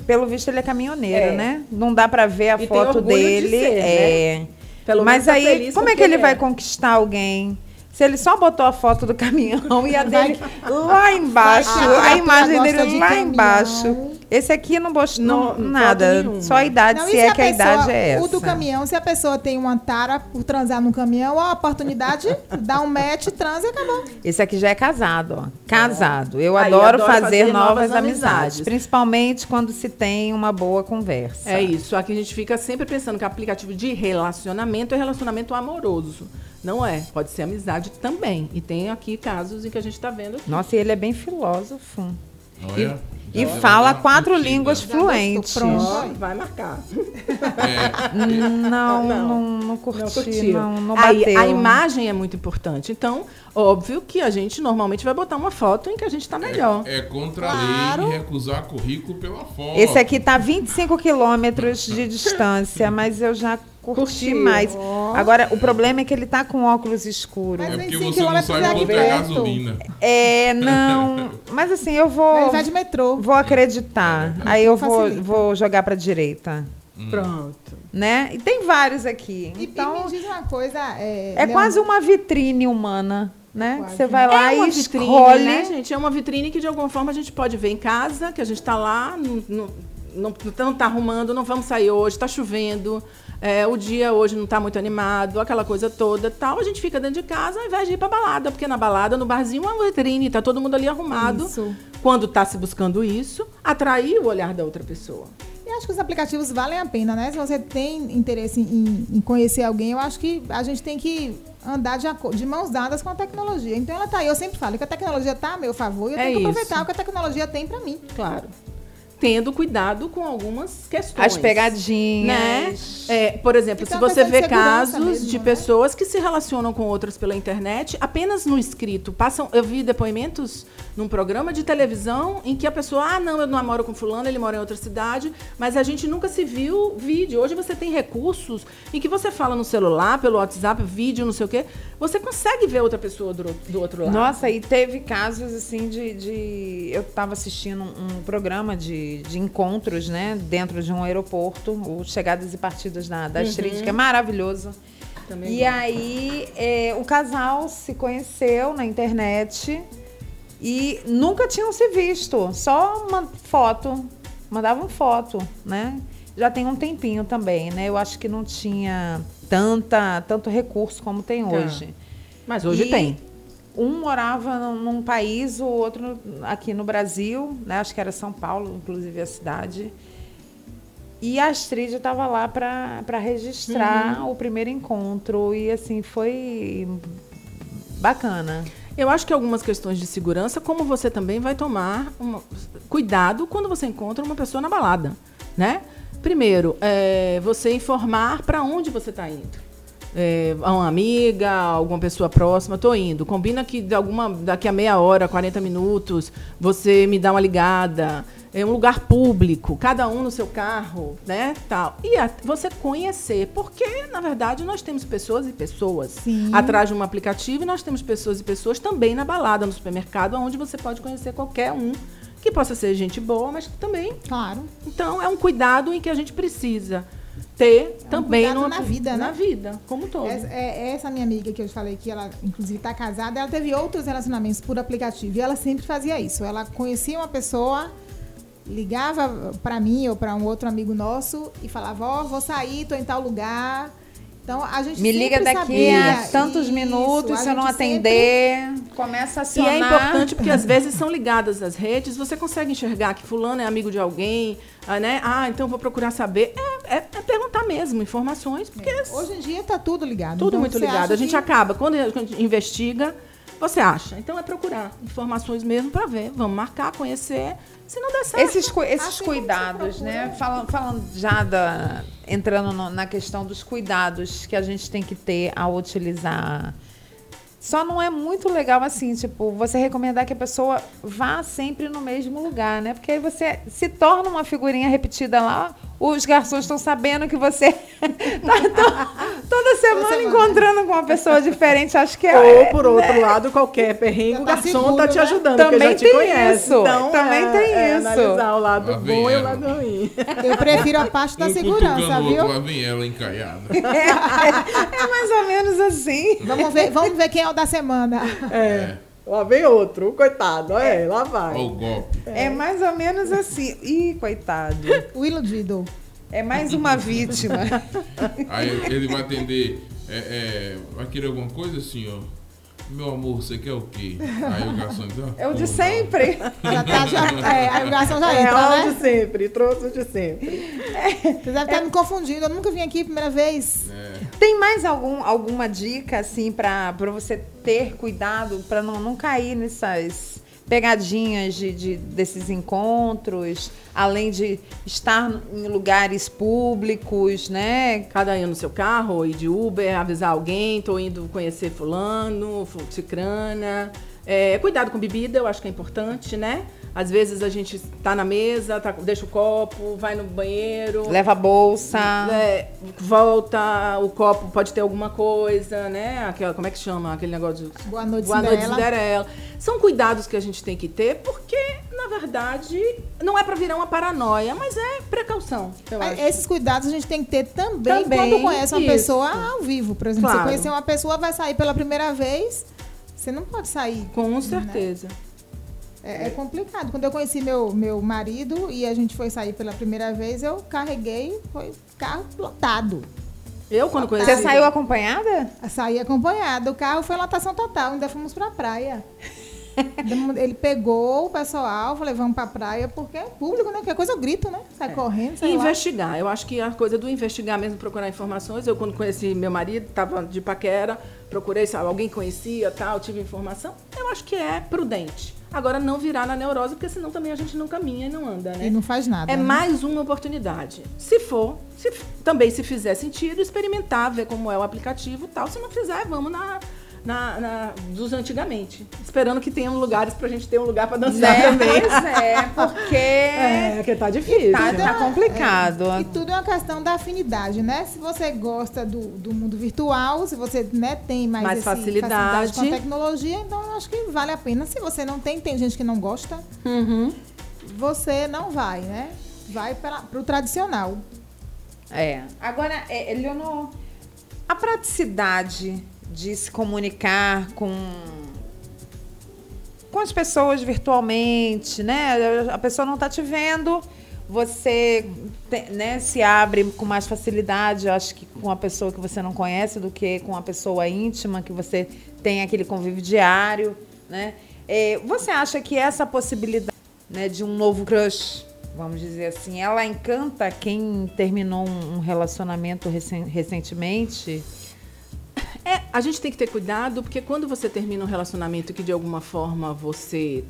pelo visto, ele é caminhoneiro, É. né? Não dá pra ver a E foto orgulho de dele. ser, é. né? Pelo Mas tá aí, como com é que ele quem vai é. conquistar alguém? Se ele só botou a foto do caminhão e a dele lá embaixo, que a a imagem dele de lá caminhão. embaixo. Esse aqui não mostrou nada, só a idade, Não, e se é que a, pessoa- idade é essa. O do caminhão, se a pessoa tem uma tara por transar no caminhão, a oportunidade, dá um match, transa e acabou. Esse aqui já é casado, ó. Casado. Eu Aí, adoro, adoro fazer, fazer novas, novas amizades. amizades. Principalmente quando se tem uma boa conversa. É isso. Aqui a gente fica sempre pensando que aplicativo de relacionamento é relacionamento amoroso. Não é. Pode ser amizade também. E tem aqui casos em que a gente está vendo. Nossa, e ele é bem filósofo. Olha. E vai fala quatro línguas fluentes. Pronto. Vai marcar. É, Não, Não. não, não, curti, Não não, bateu. a imagem é muito importante. Então, óbvio que a gente normalmente vai botar uma foto em que a gente está melhor. é contra a Claro. lei recusar currículo pela foto. Esse aqui tá 25 quilômetros de distância, mas eu já curti Curti. mais. Agora, o problema é que ele tá com óculos escuros. Mas É porque cinco você não quilômetros sabe quanto é gasolina. É, não. Mas assim, eu vou. Ele vai de metrô. Vou acreditar. Aí eu vou, vou jogar pra direita. Pronto. Né? E tem vários aqui. E, Então, e me diz uma coisa. É, é quase uma vitrine humana, né? Quase. Você vai lá é uma e vitrine, escolhe. né, gente? É uma vitrine que de alguma forma a gente pode ver em casa, que a gente está lá, não, não, não, não tá arrumando, não vamos sair hoje, está chovendo, é, o dia hoje não está muito animado, aquela coisa toda tal. A gente fica dentro de casa ao invés de ir pra balada, porque na balada, no barzinho, é uma vitrine, tá todo mundo ali arrumado. Isso. Quando tá se buscando isso, atrair o olhar da outra pessoa. E acho que os aplicativos valem a pena, né? Se você tem interesse em, em conhecer alguém, eu acho que a gente tem que andar de, de mãos dadas com a tecnologia. Então ela tá aí. Eu sempre falo que a tecnologia tá a meu favor e eu É tenho que isso. aproveitar o que a tecnologia tem para mim. Claro. Tendo cuidado com algumas questões. As pegadinhas. Né? É, por exemplo, se você vê casos mesmo, de né? pessoas que se relacionam com outras pela internet, apenas no escrito. Passam, eu vi depoimentos num programa de televisão em que a pessoa, ah, não, eu namoro com fulano, ele mora em outra cidade, mas a gente nunca se viu vídeo. Hoje você tem recursos em que você fala no celular, pelo WhatsApp, vídeo, não sei o quê, você consegue ver outra pessoa do, do outro lado. Nossa, e teve casos assim de. de- eu estava assistindo um programa de, de encontros, né? Dentro de um aeroporto, o Chegadas e Partidas da, da Uhum. Astrid, que é maravilhoso. Também e gosto. aí é, o casal se conheceu na internet e nunca tinham se visto. Só uma foto. Mandavam foto, né? Já tem um tempinho também, né? Eu acho que não tinha tanta, tanto recurso como tem Tá. hoje. Mas hoje E tem. Um morava num, país, o outro aqui no Brasil, né? Acho que era São Paulo, inclusive a cidade. E a Astrid estava lá para registrar Uhum. o primeiro encontro. E assim, foi bacana. Eu acho que algumas questões de segurança, como você também vai tomar uma- cuidado quando você encontra uma pessoa na balada, né? Primeiro, é, você informar para onde você está indo. É, a uma amiga, alguma pessoa próxima, tô indo. Combina que de alguma, daqui a meia hora, 40 minutos, você me dá uma ligada. É um lugar público, cada um no seu carro, né? Tal. E a- você conhecer, porque, na verdade, nós temos pessoas e pessoas Sim. atrás de um aplicativo e nós temos pessoas e pessoas também na balada, no supermercado, onde você pode conhecer qualquer um que possa ser gente boa, mas também. Claro. Então é um cuidado em que a gente precisa ter também É um no- na vida, né? Na vida, como todo. Essa, é, essa minha amiga que eu te falei que ela, inclusive, está casada, ela teve outros relacionamentos por aplicativo. E ela sempre fazia isso. Ela conhecia uma pessoa, ligava para mim ou para um outro amigo nosso e falava: Ó, vou sair, tô em tal lugar. Então a gente Me liga daqui sabia. a tantos Isso, minutos, se eu não sempre- atender, começa a E acionar. é importante porque às vezes são ligadas às redes, você consegue enxergar que fulano é amigo de alguém, né? Ah, então vou procurar saber. É, é- é perguntar mesmo informações, porque Hoje em dia tá tudo ligado. tudo Então, muito ligado. A gente que- acaba, quando a gente investiga, você acha. Então é procurar informações mesmo para ver. Vamos marcar, conhecer. Se não der certo. Esses, cu- esses Assim cuidados, né? Falando, falando já da. entrando no- na questão dos cuidados que a gente tem que ter ao utilizar. Só não é muito legal assim, tipo, você recomendar que a pessoa vá sempre no mesmo lugar, né? Porque aí você se torna uma figurinha repetida lá, os garçons estão sabendo que você tá to- toda semana encontrando com uma pessoa diferente. Acho que é. Ou, por outro lado, qualquer perrengue, o tá garçom seguro, tá te né? ajudando, Também porque já te tem conhece. isso, Então, também é- tem é isso. analisar o lado Lá bom e o lado ruim. Eu prefiro a parte da um segurança, viu? lá vem ela encaiada. É mais ou menos assim. Vamos ver, vamos ver quem é o da semana. É. Lá vem outro, coitado. É, lá vai. Olha o golpe. É mais ou menos assim. Ih, coitado. O iludido. É mais uma vítima. Aí ele vai atender. É, é, vai querer alguma coisa assim, ó. Meu amor, você quer o quê? Aí o garçom diz, ah, É o de sempre. Já tá, já, é, aí o garçom já É, entra, ó, né? de sempre, trouxe o de sempre. Vocês devem estar me confundindo. Eu nunca vim aqui a primeira vez. Tem mais algum, alguma dica, assim, pra, pra você ter cuidado, pra não, não cair nessas pegadinhas de, de- desses encontros, além de estar em lugares públicos, né? Cada um no seu carro, ou ir de Uber, avisar alguém, tô indo conhecer fulano, fu- cicrana. É, cuidado com bebida, eu acho que é importante, né? Às vezes a gente tá na mesa, tá- deixa o copo, vai no banheiro. Leva a bolsa. É, volta, o copo pode ter alguma coisa, né? Aquela, como é que chama? Aquele negócio de. Boa noite, Boa noite, Cinderela. São cuidados que a gente tem que ter, porque, na verdade, não é para virar uma paranoia, mas é precaução, eu Mas acho. Esses cuidados a gente tem que ter também, Também, quando conhece uma isso. pessoa ao vivo. Por exemplo, Claro. você conhecer uma pessoa, vai sair pela primeira vez, você não pode sair. Com certeza. É, é complicado. Quando eu conheci meu, meu marido e a gente foi sair pela primeira vez, eu carreguei, foi carro lotado. Eu, quando conheci. Você saiu acompanhada? Saí acompanhada. O carro foi lotação total, ainda fomos pra praia. Ele pegou o pessoal, falei, vamos pra praia, porque é público, né? Qualquer coisa eu grito, né? Sai correndo, E sei lá. investigar. Eu acho que a coisa do investigar mesmo, procurar informações. Eu, quando conheci meu marido, estava de paquera, procurei, sabe, alguém conhecia, tal, tive informação. Eu acho que é prudente. Agora, não virar na neurose, porque senão também a gente não caminha e não anda, né? E não faz nada. É né? mais uma oportunidade. Se for, se, também se fizer sentido, experimentar, ver como é o aplicativo e tal. Se não fizer, vamos na, na, na, dos antigamente. Esperando que tenham lugares pra gente ter um lugar pra dançar Né? também. Pois é, porque. É, que tá difícil. Tá, tá complicado. E tudo é uma questão da afinidade, né? Se você gosta do, do mundo virtual, se você né, tem mais, Mais esse- facilidade. com a tecnologia, então eu acho que vale a pena. Se você não tem, tem gente que não gosta, Uhum. você não vai, né? Vai para o tradicional. É. Agora, é, Leonor, a praticidade de se comunicar com com as pessoas virtualmente, né? A pessoa não está te vendo, você né, se abre com mais facilidade, eu acho que com uma pessoa que você não conhece do que com uma pessoa íntima que você tem aquele convívio diário, né? É, você acha que essa possibilidade né, de um novo crush, vamos dizer assim, ela encanta quem terminou um relacionamento recen- recentemente? É, a gente tem que ter cuidado, porque quando você termina um relacionamento que de alguma forma você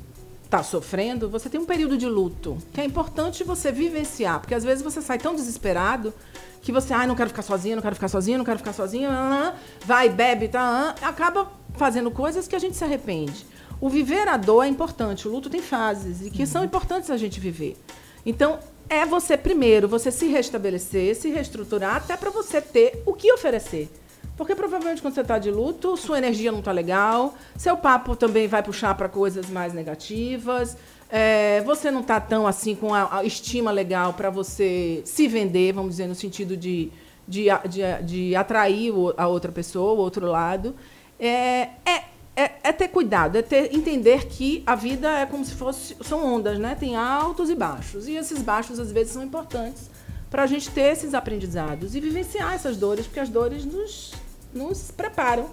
está sofrendo, você tem um período de luto, que é importante você vivenciar, porque às vezes você sai tão desesperado que você, ai, não quero ficar sozinha, não quero ficar sozinha, não quero ficar sozinha, ah, ah", vai, bebe, tá, ah, acaba fazendo coisas que a gente se arrepende. O viver a dor é importante, o luto tem fases e que são importantes a gente viver. Então, é você primeiro, você se restabelecer, se reestruturar, até para você ter o que oferecer. Porque provavelmente quando você está de luto, sua energia não está legal, seu papo também vai puxar para coisas mais negativas, é, você não está tão assim com a, a estima legal para você se vender, vamos dizer, no sentido de, de, de, de atrair a outra pessoa, o outro lado. É, é, é, é ter cuidado, é ter, entender que a vida é como se fosse. São ondas, né? Tem altos e baixos. E esses baixos, às vezes, são importantes para a gente ter esses aprendizados e vivenciar essas dores, porque as dores nos, nos preparam,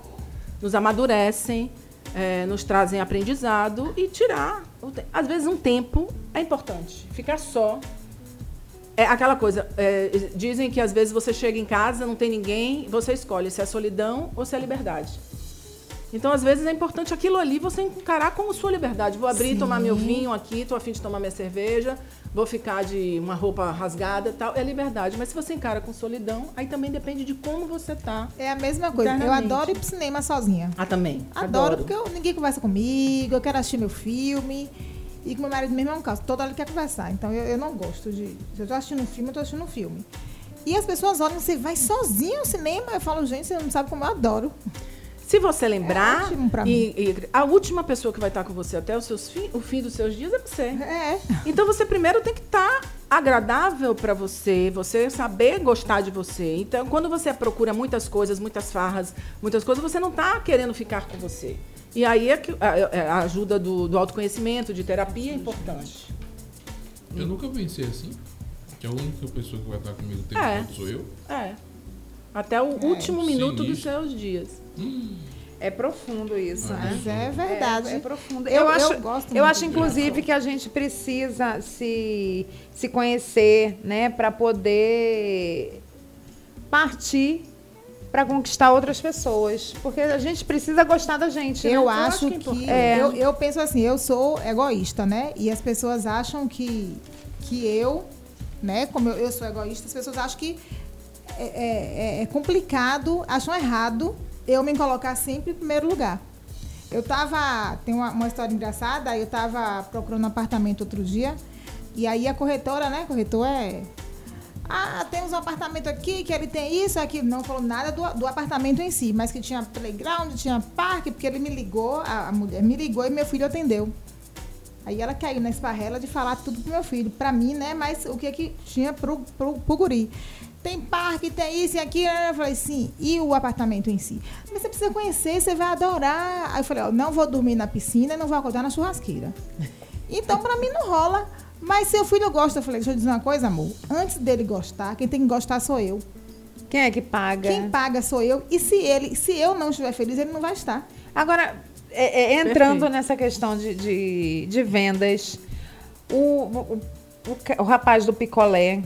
nos amadurecem, eh, nos trazem aprendizado e tirar. Às vezes, um tempo é importante. Ficar só. É aquela coisa, eh, dizem que às vezes você chega em casa, não tem ninguém, você escolhe se é solidão ou se é liberdade. Então, às vezes, é importante aquilo ali você encarar como sua liberdade. Vou abrir e tomar meu vinho aqui, tô afim de tomar minha cerveja, vou ficar de uma roupa rasgada e tal. É liberdade. Mas se você encara com solidão, aí também depende de como você tá. É a mesma coisa. Eu adoro ir pro cinema sozinha. Ah, também. Adoro, porque eu- ninguém conversa comigo, eu quero assistir meu filme. E com meu marido mesmo é um caso, toda hora ele quer conversar. Então eu, eu não gosto de. Se eu tô assistindo um filme, eu tô assistindo um filme. E as pessoas olham, você vai sozinho ao cinema? Eu falo, gente, você não sabe como eu adoro. Se você lembrar, É ótimo pra e, e a última pessoa que vai estar com você até os seus fi- o fim dos seus dias é você. É. Então você primeiro tem que estar agradável para você, você saber gostar de você. Então, quando você procura muitas coisas, muitas farras, muitas coisas, você não está querendo ficar com você. E aí é que a, a ajuda do, do autoconhecimento, de terapia é importante. Eu nunca pensei assim. Que a única pessoa que vai estar comigo o tempo É. todo sou eu. É. Até o último minuto dos seus dias. É profundo isso, né? Mas é verdade. É, é profundo. Eu- Eu, eu acho, gosto eu acho inclusive, que a gente precisa se, se conhecer, né, para poder partir para conquistar outras pessoas, porque a gente precisa gostar da gente. né? Eu Então, acho é que. importante. É. eu, eu penso assim, eu sou egoísta, né? E as pessoas acham que, que eu, né, como eu, eu sou egoísta, as pessoas acham que é, é- é complicado, acham errado eu me colocar sempre em primeiro lugar. Eu tava. Tem uma, uma história engraçada, eu tava procurando um apartamento outro dia, e aí a corretora, né? Corretor é. Ah, temos um apartamento aqui, que ele tem isso, aquilo. Não falou nada do, do apartamento em si, mas que tinha playground, tinha parque, porque ele me ligou, a, a mulher me ligou e meu filho atendeu. Aí ela caiu na esparrela de falar tudo pro meu filho, pra mim, né? Mas o que que tinha pro, pro, pro guri. Tem parque, tem isso e aquilo. Eu falei, sim. E o apartamento em si? Mas você precisa conhecer, você vai adorar. Aí eu falei, ó, não vou dormir na piscina e não vou acordar na churrasqueira. Então, pra mim, não rola. Mas seu filho gosta. Eu falei, deixa eu dizer uma coisa, amor. Antes dele gostar, quem tem que gostar sou eu. Quem é que paga? Quem paga sou eu. E se ele, se eu não estiver feliz, ele não vai estar. Agora, é- é, entrando Perfeito. nessa questão de, de, de vendas, o, o, o o rapaz do picolé,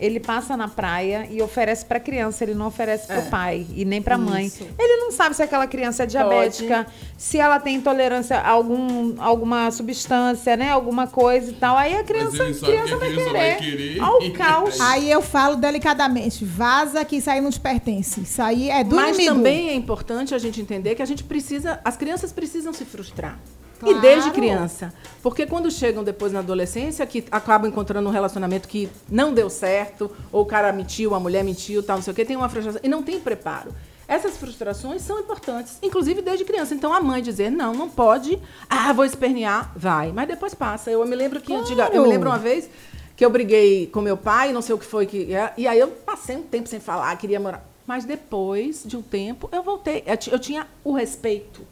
ele passa na praia e oferece para a criança, ele não oferece para o É. pai e nem para a mãe. Ele não sabe se aquela criança é diabética, se ela tem intolerância a algum, alguma substância, né? Alguma coisa e tal. Aí a criança, criança que a vai criança querer. vai querer. Ao caos. Aí eu falo delicadamente, vaza que isso aí não te pertence. Isso aí é do Mas inimigo. também é importante a gente entender que a gente precisa, as crianças precisam se frustrar. Claro. E desde criança. Porque quando chegam depois na adolescência, que acabam encontrando um relacionamento que não deu certo, ou o cara mentiu, a mulher mentiu, tal, não sei o quê, tem uma frustração e não tem preparo. Essas frustrações são importantes, inclusive desde criança. Então a mãe dizer, não, não pode, ah, vou espernear, vai. Mas depois passa. Eu me lembro que antiga, eu me lembro uma vez que eu briguei com meu pai, não sei o que foi que. é, E aí eu passei um tempo sem falar, queria morar. Mas depois de um tempo, eu voltei. Eu, eu tinha o respeito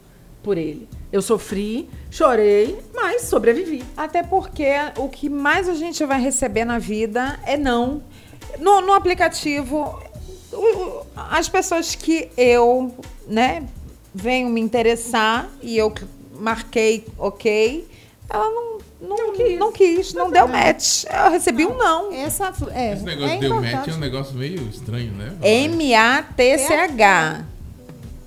por ele. Eu sofri, chorei, mas sobrevivi. Até porque o que mais a gente vai receber na vida é não. No, no aplicativo, as pessoas que eu, né, venho me interessar e eu marquei ok, ela não, não, não quis, não, deu match. Eu recebi um não. Essa, é, Esse negócio é de deu match é um negócio meio estranho, né? M-A-T-C-H.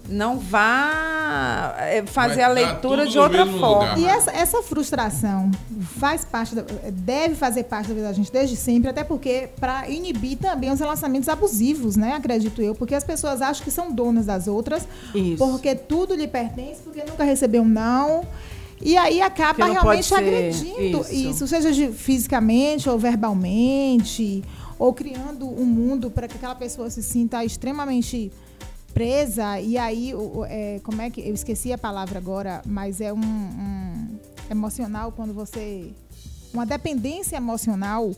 Não vá é, fazer Vai a leitura de outra forma. lugar. E essa, essa frustração faz parte da, deve fazer parte da vida da gente desde sempre, até porque para inibir também os relacionamentos abusivos, né? Acredito eu, porque as pessoas acham que são donas das outras, Isso. porque tudo lhe pertence, porque nunca recebeu um não. E aí acaba realmente agredindo isso. isso, seja de- fisicamente ou verbalmente, ou criando um mundo para que aquela pessoa se sinta extremamente presa. E aí, o- é, como é que. Eu esqueci a palavra agora, mas é um, um emocional quando você. Uma dependência emocional.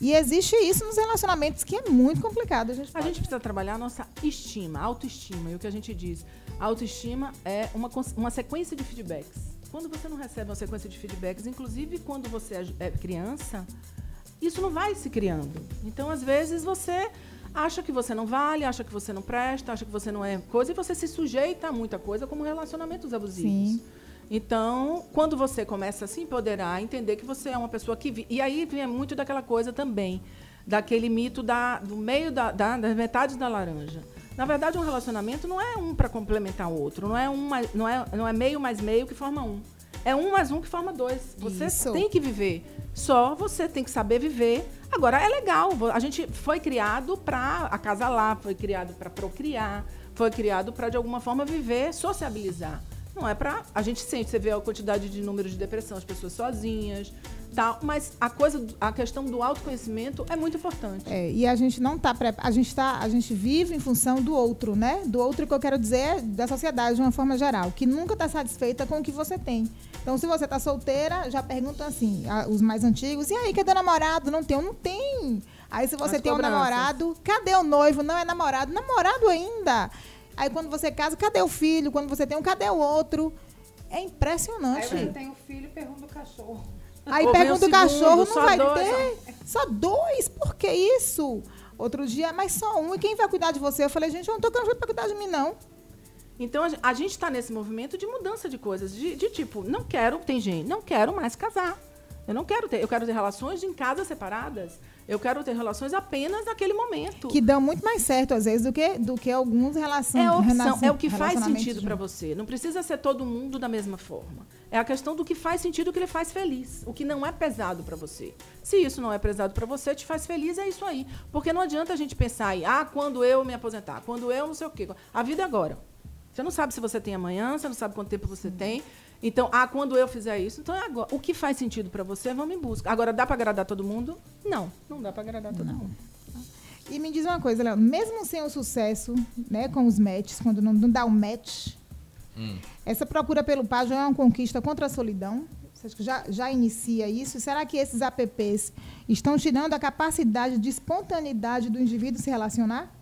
E existe isso nos relacionamentos que é muito complicado. A gente, A gente precisa trabalhar a nossa estima, autoestima. E o que a gente diz? Autoestima é uma, uma sequência de feedbacks. Quando você não recebe uma sequência de feedbacks, inclusive quando você é- é criança, isso não vai se criando. Então, às vezes, você acha que você não vale, acha que você não presta, acha que você não é coisa, e você se sujeita a muita coisa, como relacionamentos abusivos. Sim. Então, quando você começa a se empoderar, entender que você é uma pessoa que. Vi... E aí vem muito daquela coisa também, daquele mito da, do meio da, da, das metades da laranja. Na verdade, um relacionamento não é um para complementar o outro, não é, um mais, não, é, não é meio mais meio que forma um. É um mais um que forma dois. Você Isso. tem que viver. Só você tem que saber viver. Agora, é legal. A gente foi criado para acasalar, foi criado para procriar, foi criado para, de alguma forma, viver, sociabilizar. Não é para a gente sente, você vê a quantidade de números de depressão, as pessoas sozinhas, tal, mas a coisa, a questão do autoconhecimento é muito importante. É, e a gente não está a gente tá a gente vive em função do outro, né? Do outro que eu quero dizer é da sociedade de uma forma geral, que nunca está satisfeita com o que você tem. Então, se você está solteira, já perguntam assim, a- os mais antigos, e aí, cadê o namorado? Não tem, eu não tem. Aí se você As tem um cobranças. namorado, cadê o noivo? Não é namorado, namorado ainda. Aí quando você casa, cadê o filho? Quando você tem um, cadê o outro? É impressionante. Aí você tem o filho e pergunta o cachorro. Aí Ou pergunta o o cachorro, não só vai dois, ter? Só dois? Por que isso? Outro dia, mas só um. E quem vai cuidar de você? Eu falei, gente, eu não tô querendo pra cuidar de mim, não. Então a gente está nesse movimento de mudança de coisas, de, de tipo, não quero, tem gente, não quero mais casar. Eu não quero ter, eu quero ter relações em casas separadas. Eu quero ter relações apenas naquele momento. Que dão muito mais certo, às vezes, do que, do que alguns relações. É opção, é o que faz sentido para você. Não precisa ser todo mundo da mesma forma. É a questão do que faz sentido, o que lhe faz feliz, o que não é pesado para você. Se isso não é pesado para você, te faz feliz, é isso aí. Porque não adianta a gente pensar aí, ah, quando eu me aposentar, quando eu não sei o quê. A vida é agora. Você não sabe se você tem amanhã, você não sabe quanto tempo você tem. Então, ah, quando eu fizer isso, então é agora. O que faz sentido para você, vamos em busca. Agora, dá para agradar todo mundo? Não, não dá para agradar todo mundo. E me diz uma coisa, Léo, mesmo sem o sucesso, né, com os matches, quando não, não dá um match, essa procura pelo par já é uma conquista contra a solidão? Você acha que já, já inicia isso? Será que esses apps estão tirando a capacidade de espontaneidade do indivíduo se relacionar?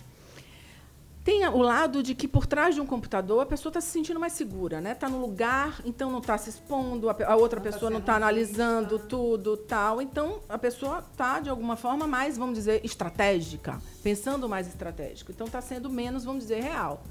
Tem o lado de que por trás de um computador a pessoa está se sentindo mais segura, né? Está no lugar, então não está se expondo, a, a outra pessoa não está analisando tudo, tal. Então a pessoa está de alguma forma mais, vamos dizer, estratégica, pensando mais estratégico. Então está sendo menos, vamos dizer, real.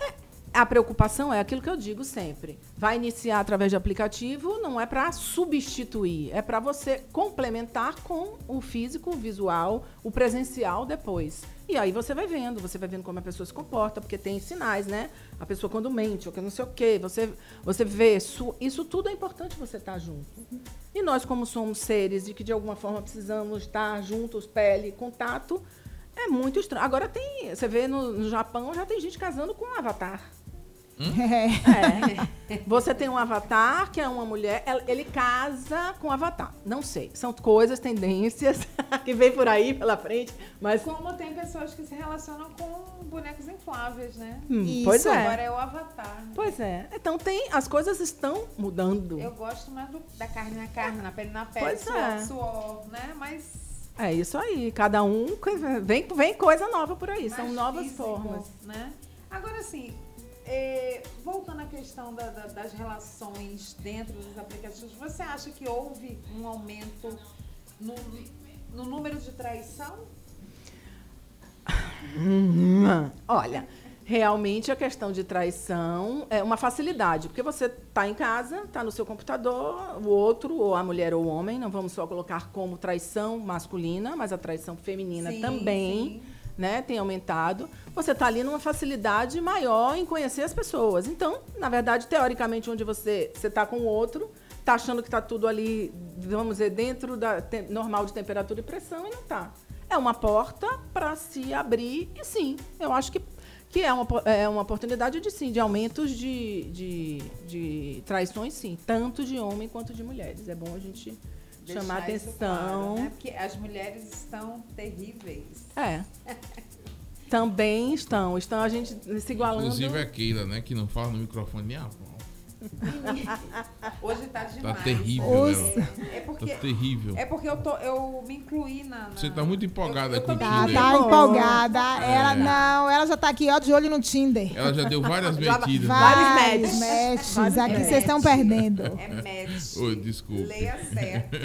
É, a preocupação é aquilo que eu digo sempre. Vai iniciar através de aplicativo, não é para substituir, é para você complementar com o físico, o visual, o presencial depois. E aí você vai vendo, você vai vendo como a pessoa se comporta, porque tem sinais, né? A pessoa quando mente, ou que não sei o quê, você, você vê, isso, isso tudo é importante você estar junto. E nós, como somos seres e que de alguma forma precisamos estar juntos, pele, contato, é muito estranho. Agora tem, você vê no, no Japão, já tem gente casando com um avatar. É. Você tem um avatar, que é uma mulher, ele casa com um avatar. Não sei. São coisas, tendências que vem por aí pela frente. Mas... Como tem pessoas que se relacionam com bonecos infláveis, né? Hum, Isso, pois é. agora é o avatar. Né? Pois é. Então tem. As coisas estão mudando. Eu gosto mais do, da carne na carne, na pele na pele, pois suor, é. suor, né? Mas. É isso aí, cada um vem, vem coisa nova por aí, Mais são novas físico, formas. Né? Agora, assim, é, voltando à questão da, da, das relações dentro dos aplicativos, você acha que houve um aumento no, no número de traição? Olha, realmente a questão de traição é uma facilidade, porque você está em casa, está no seu computador, o outro, ou a mulher ou o homem, não vamos só colocar como traição masculina, mas a traição feminina sim, também. Sim né, tem aumentado, você está ali numa facilidade maior em conhecer as pessoas. Então, na verdade, teoricamente, onde você está com o outro, está achando que está tudo ali, vamos dizer, dentro da normal de temperatura e pressão e não está. É uma porta para se abrir e sim, eu acho que, que é, uma, é uma oportunidade de sim, de aumentos de, de, de traições, sim, tanto de homem quanto de mulheres. É bom a gente chamar atenção. Claro, né? Porque as mulheres estão terríveis. É. Também estão. Estão a gente se igualando. Inclusive a Keila, né? Que não fala no microfone. Ah, Hoje tá demais. Tá terrível, né? É porque, tá terrível. É porque eu, tô, eu me incluí na. na... Você tá muito empolgada eu, eu com o Tinder. Tá, tá empolgada. É. Ela não, ela já tá aqui, ó, de olho no Tinder. Ela já deu várias metidas. Vários matches. Aqui vocês estão perdendo. É match. Oi, desculpa. Leia certo.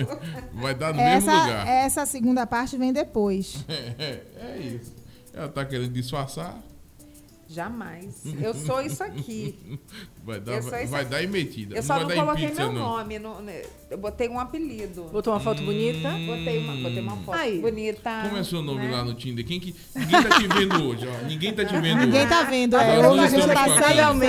Vai dar no essa, mesmo lugar. Essa segunda parte vem depois. É, é, é isso. Ela tá querendo disfarçar. Jamais. Eu sou isso aqui. Vai dar, vai, vai dar metida. Eu só não, não coloquei pizza, meu não. nome. No, eu botei um apelido. Botou uma foto hum, bonita? Botei uma, botei uma foto Aí. bonita. Como é seu nome né? lá no Tinder? Quem que, ninguém tá te vendo hoje, ó. Ninguém tá te vendo ninguém hoje. tá vendo. É, hoje a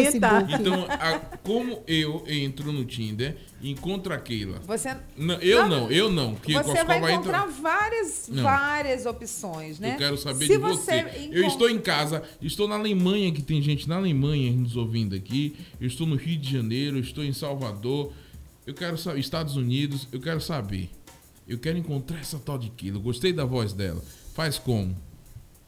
gente tá. Então, a, como eu entro no Tinder e encontro a Keila? Você... Não, eu não, eu não. Que você vai encontrar várias, várias opções, né? Eu quero saber Se de você. você. Eu estou em casa, estou na Alemanha, que tem gente na Alemanha nos ouvindo aqui. Eu estou no Rio de Janeiro estou em Salvador. Eu quero saber, Estados Unidos, eu quero saber. Eu quero encontrar essa tal de Kilo. Gostei da voz dela. Faz como?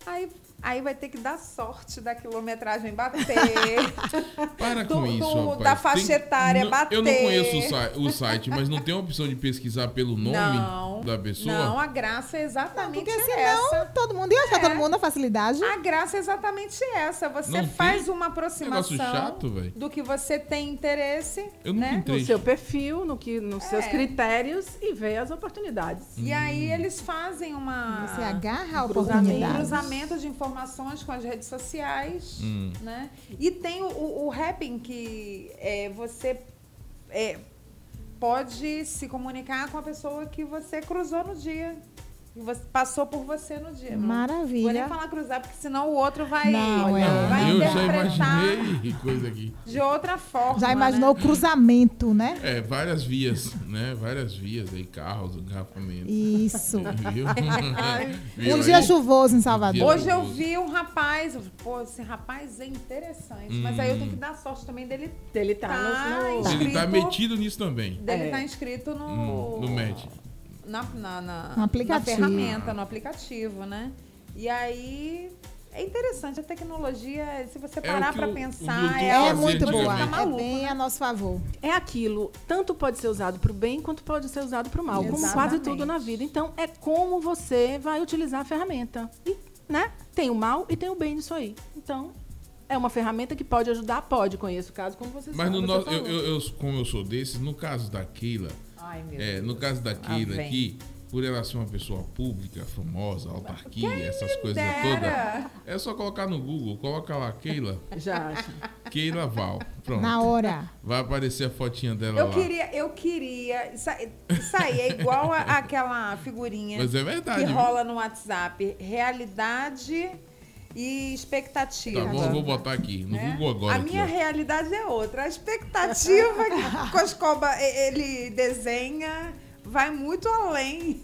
Aí Aí vai ter que dar sorte da quilometragem bater. Para com do, isso, do, rapaz. Da faixa tem, etária não, bater. Eu não conheço o, site, o site, mas não tem a opção de pesquisar pelo nome não, da pessoa? Não, a graça é exatamente Porque senão, essa. todo mundo ia achar é. todo mundo na facilidade. A graça é exatamente essa. Você não faz uma aproximação chato, do que você tem interesse. Eu né? No seu perfil, no que, nos é. seus critérios e vê as oportunidades. E hum. aí eles fazem uma. Você agarra a oportunidade. Um cruzamento de informações com as redes sociais, hum. né? E tem o, o, o rapping que é, você é, pode se comunicar com a pessoa que você cruzou no dia passou por você no dia. Maravilha. Vou nem falar cruzar, porque senão o outro vai, não, é. vai Eu já imaginei coisa aqui. De outra forma. Já imaginou né? o cruzamento, né? É, várias vias, né? Várias vias aí, carros, engarrafamento. Isso. um dia chuvoso em Salvador. Hoje eu vi um rapaz, pô, esse rapaz é interessante, hum. mas aí eu tenho que dar sorte também dele. Dele tá, tá no, inscrito, Ele tá metido nisso também. Dele é. tá inscrito no. No match na, na, na, no aplicativo. na ferramenta, no aplicativo, né? E aí é interessante a tecnologia, se você é parar é para pensar, é, é muito boa, é bem né? a nosso favor. É aquilo, tanto pode ser usado para o bem quanto pode ser usado para o mal, Exatamente. como quase tudo na vida. Então é como você vai utilizar a ferramenta. E, né? Tem o mal e tem o bem nisso aí. Então é uma ferramenta que pode ajudar, pode. Conheço o caso como vocês Mas no no, eu, eu, eu, como eu sou desses, no caso da Keila, Ai, é, no caso da Keila aqui, por ela ser uma pessoa pública, famosa, autarquia, Quem essas coisas todas, é só colocar no Google, coloca lá Keila. Já. Keila Val. Pronto. Na hora. Vai aparecer a fotinha dela eu lá. Queria, eu queria. Isso aí é igual a, aquela figurinha Mas é verdade, que viu? rola no WhatsApp. Realidade e expectativa. Tá bom, vou botar aqui no É. Google agora. A aqui, minha ó. realidade é outra. A expectativa que Coscoba ele desenha vai muito além.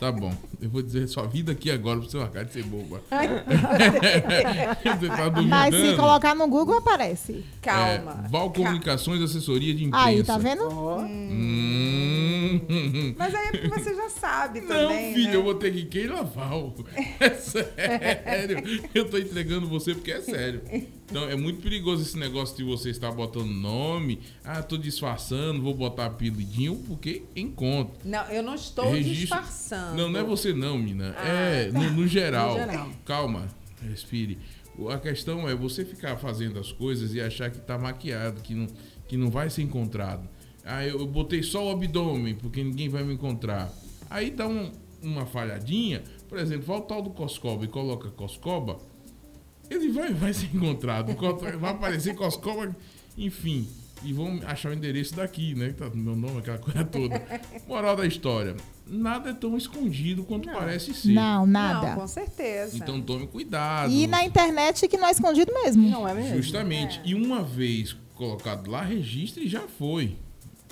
Tá bom. Eu vou dizer sua vida aqui agora pra você marcar de ser boba. Você tá duvidando? Mas se colocar no Google, aparece. Calma. É, Val Comunicações, assessoria de imprensa. Aí, tá vendo? Hum. Mas aí é porque você já sabe Não, também. filho, né? eu vou ter que Keila Val. É sério. Eu tô entregando você porque é sério. Então é muito perigoso esse negócio de você estar botando nome. Ah, tô disfarçando, vou botar apelidinho, porque encontro. Não, eu não estou Registro- disfarçando. Não, não é você não, mina. Ah, é tá. no, no geral. No geral. Calma, respire. A questão é você ficar fazendo as coisas e achar que tá maquiado, que não, que não vai ser encontrado. Ah, eu botei só o abdômen, porque ninguém vai me encontrar. Aí dá um- uma falhadinha, por exemplo, vai o tal do Coscoba e coloca Coscoba, ele vai, vai ser encontrado. Co- Vai aparecer Coscoba, enfim. E vão achar o endereço daqui, né? Que tá no meu nome, aquela coisa toda. Moral da história: nada é tão escondido quanto parece ser. Não, nada. Não, com certeza. Então tome cuidado. E na internet que não é escondido mesmo. Não é Justamente. E uma vez colocado lá, registre e já foi.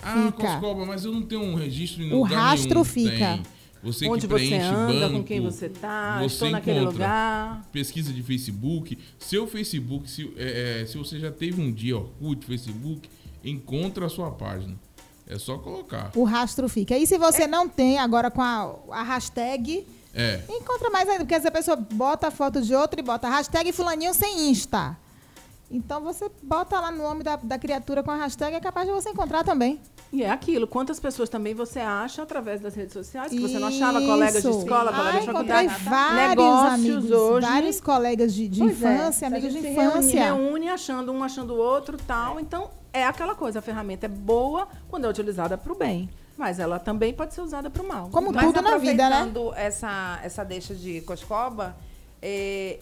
Ah. Coscoba, mas eu não tenho um registro em O lugar rastro nenhum. fica. Tem. Você Onde que você preenche anda, banco, com quem você tá, você estou naquele lugar. Pesquisa de Facebook. Seu Facebook, se, é, é, se você já teve um dia Orkut, Facebook, encontra a sua página. É só colocar. O rastro fica. E se você não tem, agora com a, a hashtag, É. encontra mais ainda. Porque essa pessoa bota a foto de outra e bota hashtag fulaninho sem Insta. Então você bota lá no nome da, da criatura com a hashtag, é capaz de você encontrar também. E é aquilo, quantas pessoas também você acha através das redes sociais, que você não achava, colegas de escola, colegas Ah, de faculdade. vários negócios amigos, hoje. vários colegas de, de é, infância, a amigos de gente se reúne- infância. reúne achando um, achando o outro tal. Então, é aquela coisa, a ferramenta é boa quando é utilizada para o bem. Mas ela também pode ser usada para o mal. Como Mas tudo na vida, né? aproveitando essa, essa deixa de Coscoba, é,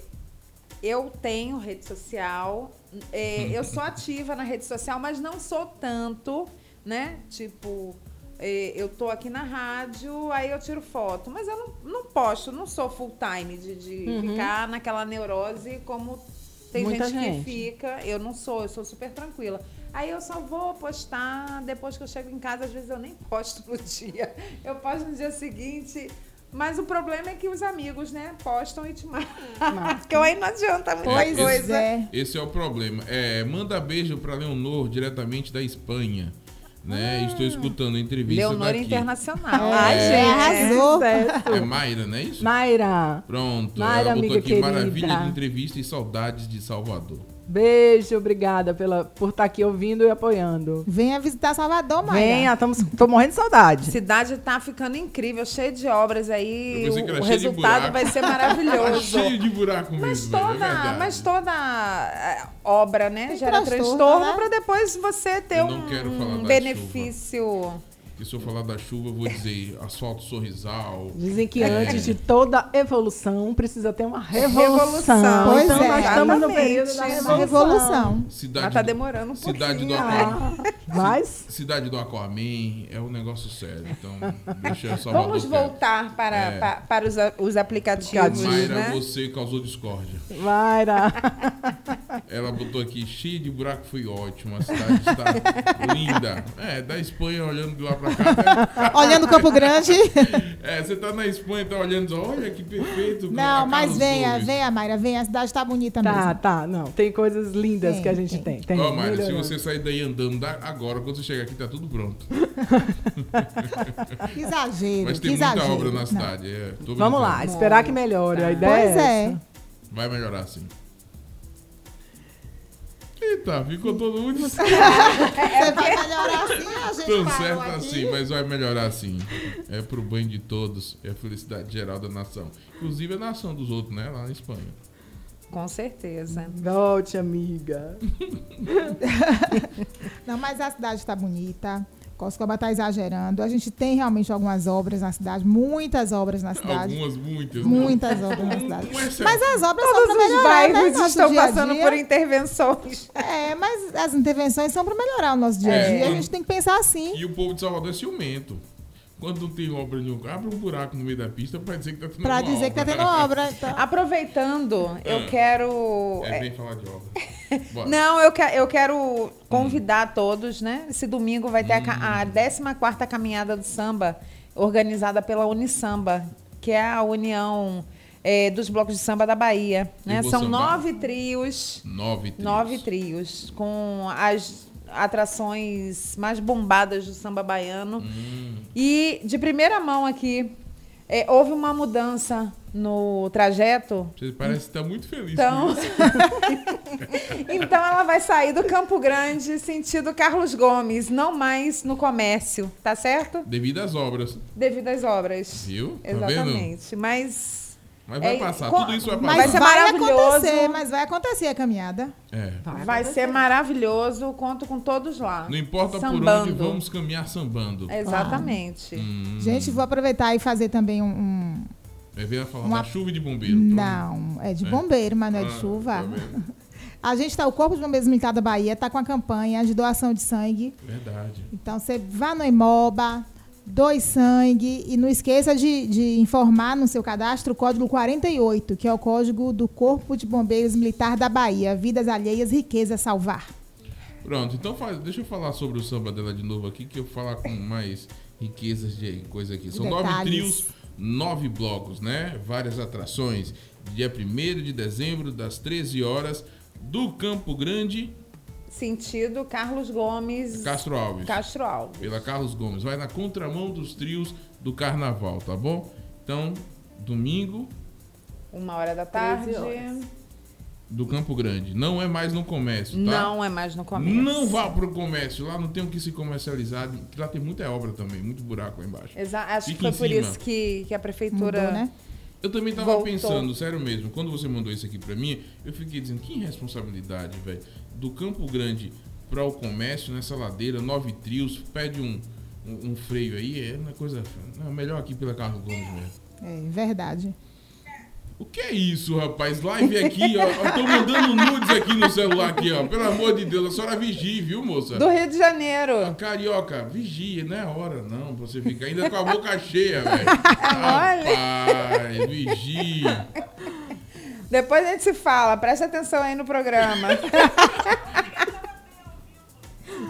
eu tenho rede social, é, eu sou ativa na rede social, mas não sou tanto, né? Tipo, é, eu tô aqui na rádio, aí eu tiro foto, mas eu não, não posto, não sou full time de, de Uhum. ficar naquela neurose como tem gente, gente. que fica. Eu não sou, eu sou super tranquila. Aí eu só vou postar depois que eu chego em casa, às vezes eu nem posto no dia. Eu posto no dia seguinte. Mas o problema é que os amigos, né, postam e te marcam. Porque aí não adianta muita É, coisa. esse, esse é o problema. É, manda beijo para Leonor, diretamente da Espanha. Né? Estou escutando a entrevista. Leonor daqui. Internacional. É. Ai, gente. arrasou. É Mayra, não é isso? Mayra, Pronto. Mayra, ela botou amiga aqui querida. maravilha de entrevista e saudades de Salvador. Beijo, obrigada pela, por estar aqui ouvindo e apoiando. Venha visitar Salvador, Maia. Venha, estamos, tô morrendo de saudade. Cidade tá ficando incrível, cheio de obras aí. O, o resultado vai ser Tá maravilhoso. cheio de buraco Mas mesmo, é toda, verdade. mas toda é, obra, né, Tem gera transtorno, transtorno né? para depois você ter um benefício. E se eu falar da chuva, eu vou dizer asfalto sorrisal. Dizem que É. antes de toda evolução precisa ter uma revolução. Revolução. Pois então é, nós estamos no período da Uma revolução. Revolução. Cidade Mas tá do- demorando um Cidade do pouquinho, Aquaman. né? Mas Cidade do Aquaman é um negócio sério. Então, deixa Salvador Vamos voltar para, É. pa- para os, os aplicativos, Mayra, né? você causou discórdia. Mayra, Ela botou aqui, cheio de buraco, foi ótimo. A cidade está linda. É, da Espanha olhando de lá pra cá. né? Olhando o Campo Grande. É, você tá na Espanha, tá olhando, olha que perfeito. Não, a mas venha, Gomes. venha, Mayra, venha. A cidade tá bonita tá, mesmo. tá, não, tem coisas lindas Tem, que a gente tem. tem. tem Ó, Mayra, se você sair daí andando da- agora, quando você chegar aqui, tá tudo pronto. Que exagero, Mas que tem muita exagero. obra na Não. cidade. é, Vamos lá, esperar que melhore. A ideia Pois é, é. Vai melhorar sim. Eita, ficou todo mundo Você vai melhorar assim, a gente tão certo aqui. assim, mas vai melhorar sim. É pro bem de todos, é a felicidade geral da nação. Inclusive a nação dos outros, né? Lá na Espanha. Com certeza. Volte, amiga. Não, mas a cidade está bonita. Coscoba está exagerando. A gente tem realmente algumas obras na cidade, muitas obras na cidade. Algumas, muitas. Muitas obras na cidade. Mas as obras Todos são para os melhorar, bairros né, estão dia -dia. passando por intervenções. É, mas as intervenções são para melhorar o nosso dia a dia. É. A gente tem que pensar assim. E o povo de Salvador é ciumento. Quando não tem obra nenhuma, abre um buraco no meio da pista para dizer que está tendo pra obra. dizer que está tendo obra. Então. Aproveitando, eu quero... É bem falar de obra. não, eu, que, eu quero convidar hum. todos, né? Esse domingo vai ter hum. a, a 14ª Caminhada do Samba, organizada pela Unisamba, que é a união... É, dos blocos de samba da Bahia. Né? São sambar. nove trios. Nove trios. Nove trios. Com as atrações mais bombadas do samba baiano. Hum. E de primeira mão aqui, é, houve uma mudança no trajeto. Você parece estar muito feliz. Então... então ela vai sair do Campo Grande sentido Carlos Gomes, não mais no comércio, tá certo? Devido às obras. Devido às obras. Viu? Tá Exatamente. Vendo? Mas mas vai é, passar, tudo isso vai passar. Vai ser vai acontecer, mas vai acontecer a caminhada. É. Vai, vai ser maravilhoso, conto com todos lá. Não importa sambando. por onde vamos caminhar sambando. Exatamente. Hum. Gente, vou aproveitar e fazer também um... um é falar uma... da chuva de bombeiro. Não, é de é. bombeiro, mas não é de ah, chuva. Tá a gente está, o Corpo de Bombeiros Militar da Bahia está com a campanha de doação de sangue. Verdade. Então você vá no Imoba, doe sangue e não esqueça de, de, informar no seu cadastro o código 48, que é o código do Corpo de Bombeiros Militar da Bahia. Vidas alheias, riqueza salvar. Pronto, então faz, deixa eu falar sobre o samba dela de novo aqui, que eu vou falar com mais riquezas de coisa aqui. São Detalhes. nove trios, nove blocos, né? Várias atrações. Dia 1 de dezembro, das 13 horas, do Campo Grande Sentido Carlos Gomes. Castro Alves. Castro Alves. Pela Carlos Gomes. Vai na contramão dos trios do carnaval, tá bom? Então, domingo. Uma hora da tarde. Do Campo Grande. Não é mais no comércio, tá? Não é mais no comércio. Não vá pro comércio. Lá não tem o que se comercializar. Lá tem muita obra também, muito buraco lá embaixo. Exato. Acho Fica que foi por cima. isso que, que a prefeitura. Mudou, né? Eu também tava Voltou. pensando, sério mesmo, quando você mandou isso aqui para mim, eu fiquei dizendo, que irresponsabilidade, velho do Campo Grande para o comércio, nessa ladeira, nove trios, pede um, um, um freio aí, é uma coisa. Não, melhor aqui pela Carlos Gomes mesmo. É verdade. O que é isso, rapaz? Live aqui, ó. Eu tô mandando nudes aqui no celular aqui, ó. Pelo amor de Deus, a senhora vigie, viu, moça? Do Rio de Janeiro. Carioca, vigia, não é hora não, pra você ficar ainda com a boca cheia, velho. Olha. Rapaz, vigia. Depois a gente se fala, presta atenção aí no programa.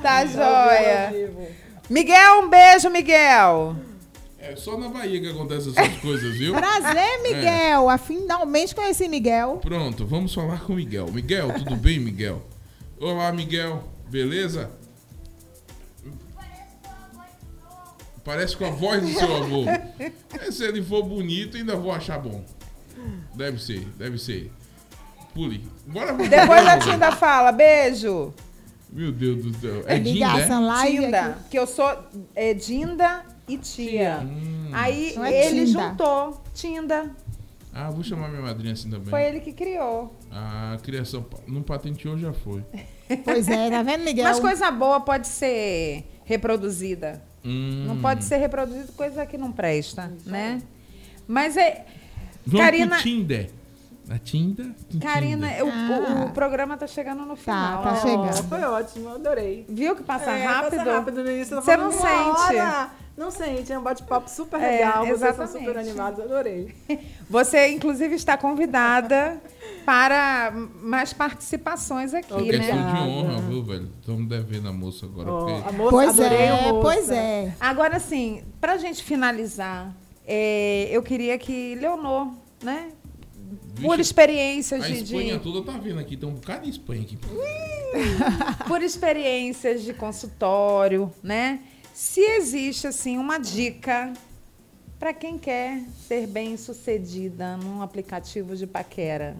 tá joia. Miguel, um beijo, Miguel. É só na Bahia que acontecem essas coisas, viu? Prazer, Miguel. É. Finalmente conheci Miguel. Pronto, vamos falar com Miguel. Miguel, tudo bem, Miguel? Olá, Miguel. Beleza? Parece com a voz do seu avô. Se ele for bonito, ainda vou achar bom. Deve ser, deve ser. Pule. Bora Depois a Tinda fala, beijo. Meu Deus do céu. É Dinda? Live Dinda, que eu sou é, Dinda e tia. Hum. Aí é ele Tinda. juntou Tinda. Ah, vou chamar minha madrinha assim também. Foi ele que criou. A criação não patenteou, já foi. Pois é, tá vendo, Miguel? Mas coisa boa pode ser reproduzida. Hum. Não pode ser reproduzida coisa que não presta, né? Mas é, Vamos Karina... pro Tinder. A Tinda? Karina, o, ah. o, o, programa tá chegando no tá, final. Tá, tá chegando. Foi ótimo, adorei. Viu que passa é, rápido? Passa rápido no início. Você não sente? Hora. Não sente, é um bate-papo super é, legal. É, Vocês são super animados, adorei. Você, inclusive, está convidada para mais participações aqui, okay. né? Questão de honra, viu, velho? Estamos devendo a moça agora. Oh, porque... a moça, pois é, pois é. Agora, assim, pra gente finalizar é, eu queria que Leonor, né? Vixe, por experiências a de. A Espanha de... toda tá vendo aqui, tem um bocado de Espanha aqui. por experiências de consultório, né? Se existe, assim, uma dica para quem quer ser bem sucedida num aplicativo de paquera.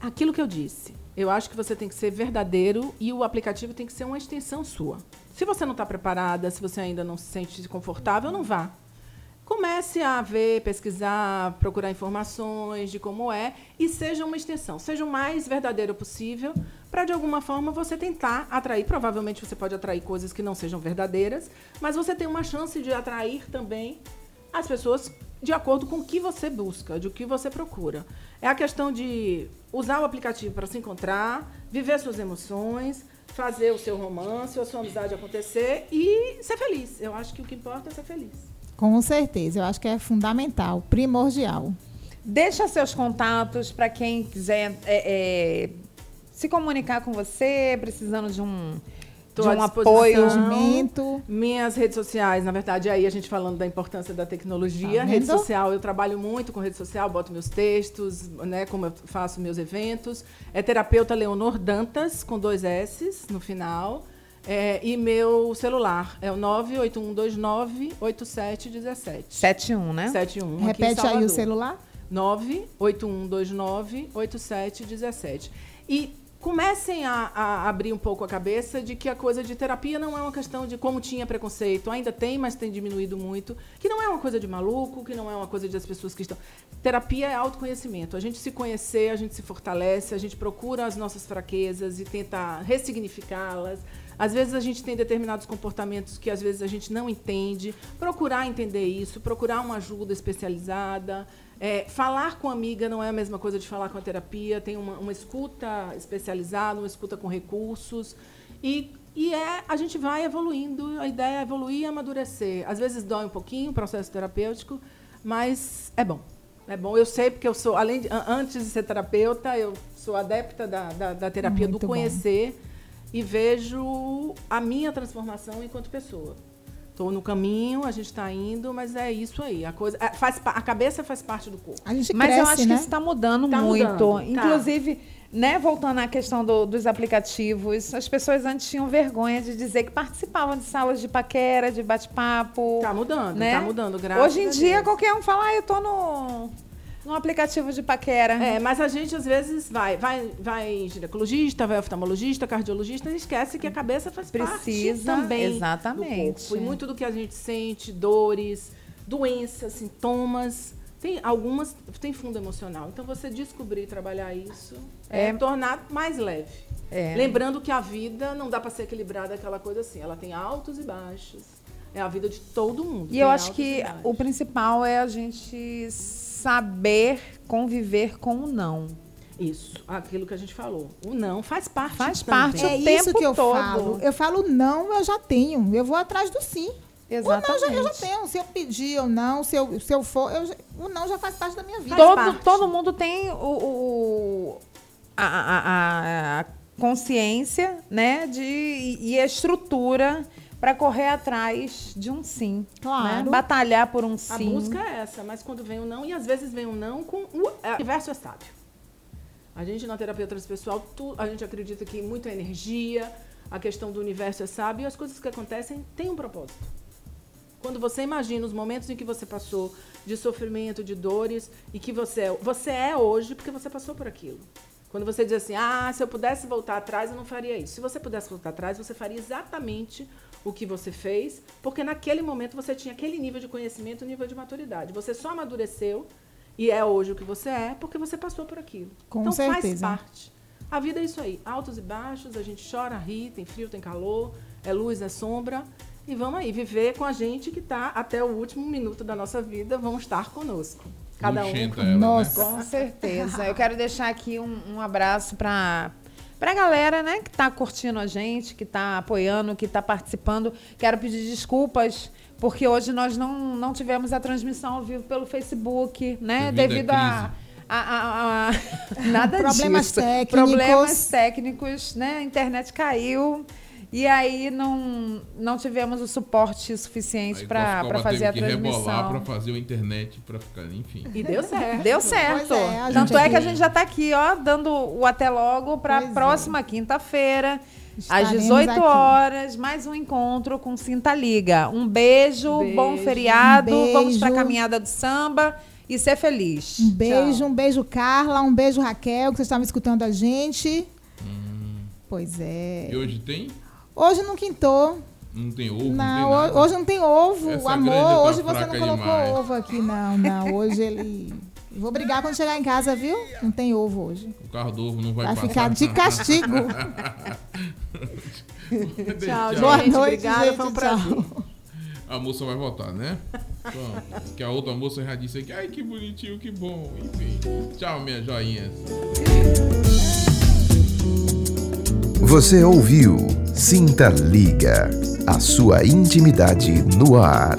Aquilo que eu disse. Eu acho que você tem que ser verdadeiro e o aplicativo tem que ser uma extensão sua. Se você não está preparada, se você ainda não se sente confortável, não vá comece a ver, pesquisar, procurar informações de como é e seja uma extensão, seja o mais verdadeiro possível para de alguma forma você tentar atrair. Provavelmente você pode atrair coisas que não sejam verdadeiras, mas você tem uma chance de atrair também as pessoas de acordo com o que você busca, de o que você procura. É a questão de usar o aplicativo para se encontrar, viver suas emoções, fazer o seu romance, a sua amizade acontecer e ser feliz. Eu acho que o que importa é ser feliz. Com certeza, eu acho que é fundamental, primordial. Deixa seus contatos para quem quiser é, é, se comunicar com você, precisando de um Tô de um apoio. Minhas redes sociais, na verdade, aí a gente falando da importância da tecnologia. Tá rede social, eu trabalho muito com rede social, boto meus textos, né, como eu faço meus eventos. É terapeuta Leonor Dantas, com dois S no final. É, e meu celular é o 981298717. 71, né? 71. Repete aí o celular. 981298717. E comecem a, a, abrir um pouco a cabeça de que a coisa de terapia não é uma questão de como tinha preconceito, ainda tem, mas tem diminuído muito, que não é uma coisa de maluco, que não é uma coisa de as pessoas que estão. Terapia é autoconhecimento. A gente se conhecer, a gente se fortalece, a gente procura as nossas fraquezas e tenta ressignificá-las. Às vezes a gente tem determinados comportamentos que às vezes a gente não entende. Procurar entender isso, procurar uma ajuda especializada. É, falar com amiga não é a mesma coisa de falar com a terapia, tem uma, uma escuta especializada, uma escuta com recursos. E, e é, a gente vai evoluindo, a ideia é evoluir e amadurecer. Às vezes dói um pouquinho o processo terapêutico, mas é bom. É bom, eu sei, porque eu sou, além de, antes de ser terapeuta, eu sou adepta da, da, da terapia Muito do conhecer bom. E vejo a minha transformação enquanto pessoa. Estou no caminho, a gente está indo, mas é isso aí. A coisa é, faz a cabeça faz parte do corpo. A gente mas cresce, eu acho né? que isso está mudando tá muito. Mudando, tá. Inclusive, tá. né, voltando à questão do, dos aplicativos, as pessoas antes tinham vergonha de dizer que participavam de salas de paquera, de bate-papo. Tá mudando, né? tá mudando, graças Hoje em dia, qualquer um fala, ah, eu tô no no aplicativo de paquera. É, mas a gente às vezes vai, vai, vai ginecologista, vai oftalmologista, cardiologista e esquece que a cabeça faz Precisa, parte também exatamente. do corpo. E muito do que a gente sente, dores, doenças, sintomas, tem algumas tem fundo emocional. Então você descobrir trabalhar isso é, é tornar mais leve. É. Lembrando que a vida não dá para ser equilibrada aquela coisa assim, ela tem altos e baixos. É a vida de todo mundo. E eu acho que o principal é a gente saber conviver com o não. Isso, aquilo que a gente falou. O não faz parte. Faz também. parte. É isso que eu todo. falo. Eu falo não, eu já tenho. Eu vou atrás do sim. Exatamente. O não já, eu já tenho. Se eu pedir ou não, se eu, se eu for, eu, o não já faz parte da minha vida. Todo, todo mundo tem o, o a, a, a, consciência, né, de, e a estrutura para correr atrás de um sim. Claro. Né? Batalhar por um sim. A busca é essa, mas quando vem o um não, e às vezes vem o um não com o é, universo estável. A gente, na terapia transpessoal, tu, a gente acredita que muita energia, a questão do universo é sábio e as coisas que acontecem têm um propósito. Quando você imagina os momentos em que você passou de sofrimento, de dores, e que você é, você é hoje porque você passou por aquilo. Quando você diz assim, ah, se eu pudesse voltar atrás, eu não faria isso. Se você pudesse voltar atrás, você faria exatamente o que você fez, porque naquele momento você tinha aquele nível de conhecimento, nível de maturidade. Você só amadureceu e é hoje o que você é porque você passou por aquilo. Com então certeza. faz parte. A vida é isso aí, altos e baixos, a gente chora, ri, tem frio, tem calor, é luz, é sombra. E vamos aí, viver com a gente que está até o último minuto da nossa vida, vão estar conosco. Cada um. Com, ela, né? com certeza. Eu quero deixar aqui um, um abraço para Pra galera, né, que tá curtindo a gente, que tá apoiando, que tá participando, quero pedir desculpas, porque hoje nós não, não tivemos a transmissão ao vivo pelo Facebook, né? Devido, devido a, a, a, a, nada Problemas disso. técnicos. Problemas técnicos, né? A internet caiu. E aí não, não tivemos o suporte suficiente para fazer a transmissão. para fazer a internet para ficar, enfim. E deu certo. Deu certo. É, Tanto é que a gente já está aqui, ó, dando o até logo para a é. próxima é. quinta-feira. Às 18 aqui. horas, mais um encontro com Sinta Liga. Um beijo, beijo bom feriado. Um Vamos para a caminhada do samba e ser feliz. Um beijo, Tchau. um beijo, Carla. Um beijo, Raquel, que vocês estavam escutando a gente. Hum. Pois é. E hoje tem? Hoje não quintou. Não tem ovo? Não, não hoje não tem ovo. Essa Amor, tá hoje você não colocou demais. ovo aqui, não, não. Hoje ele. Vou brigar quando chegar em casa, viu? Não tem ovo hoje. O carro do ovo não vai, vai passar. Vai ficar de castigo. tchau, Boa gente. Noite, Obrigada, gente, foi um prazer. A moça vai votar, né? que a outra moça já disse aqui, ai que bonitinho, que bom. Enfim. Tchau, minha joinhas. Você ouviu Sinta Liga, a sua intimidade no ar.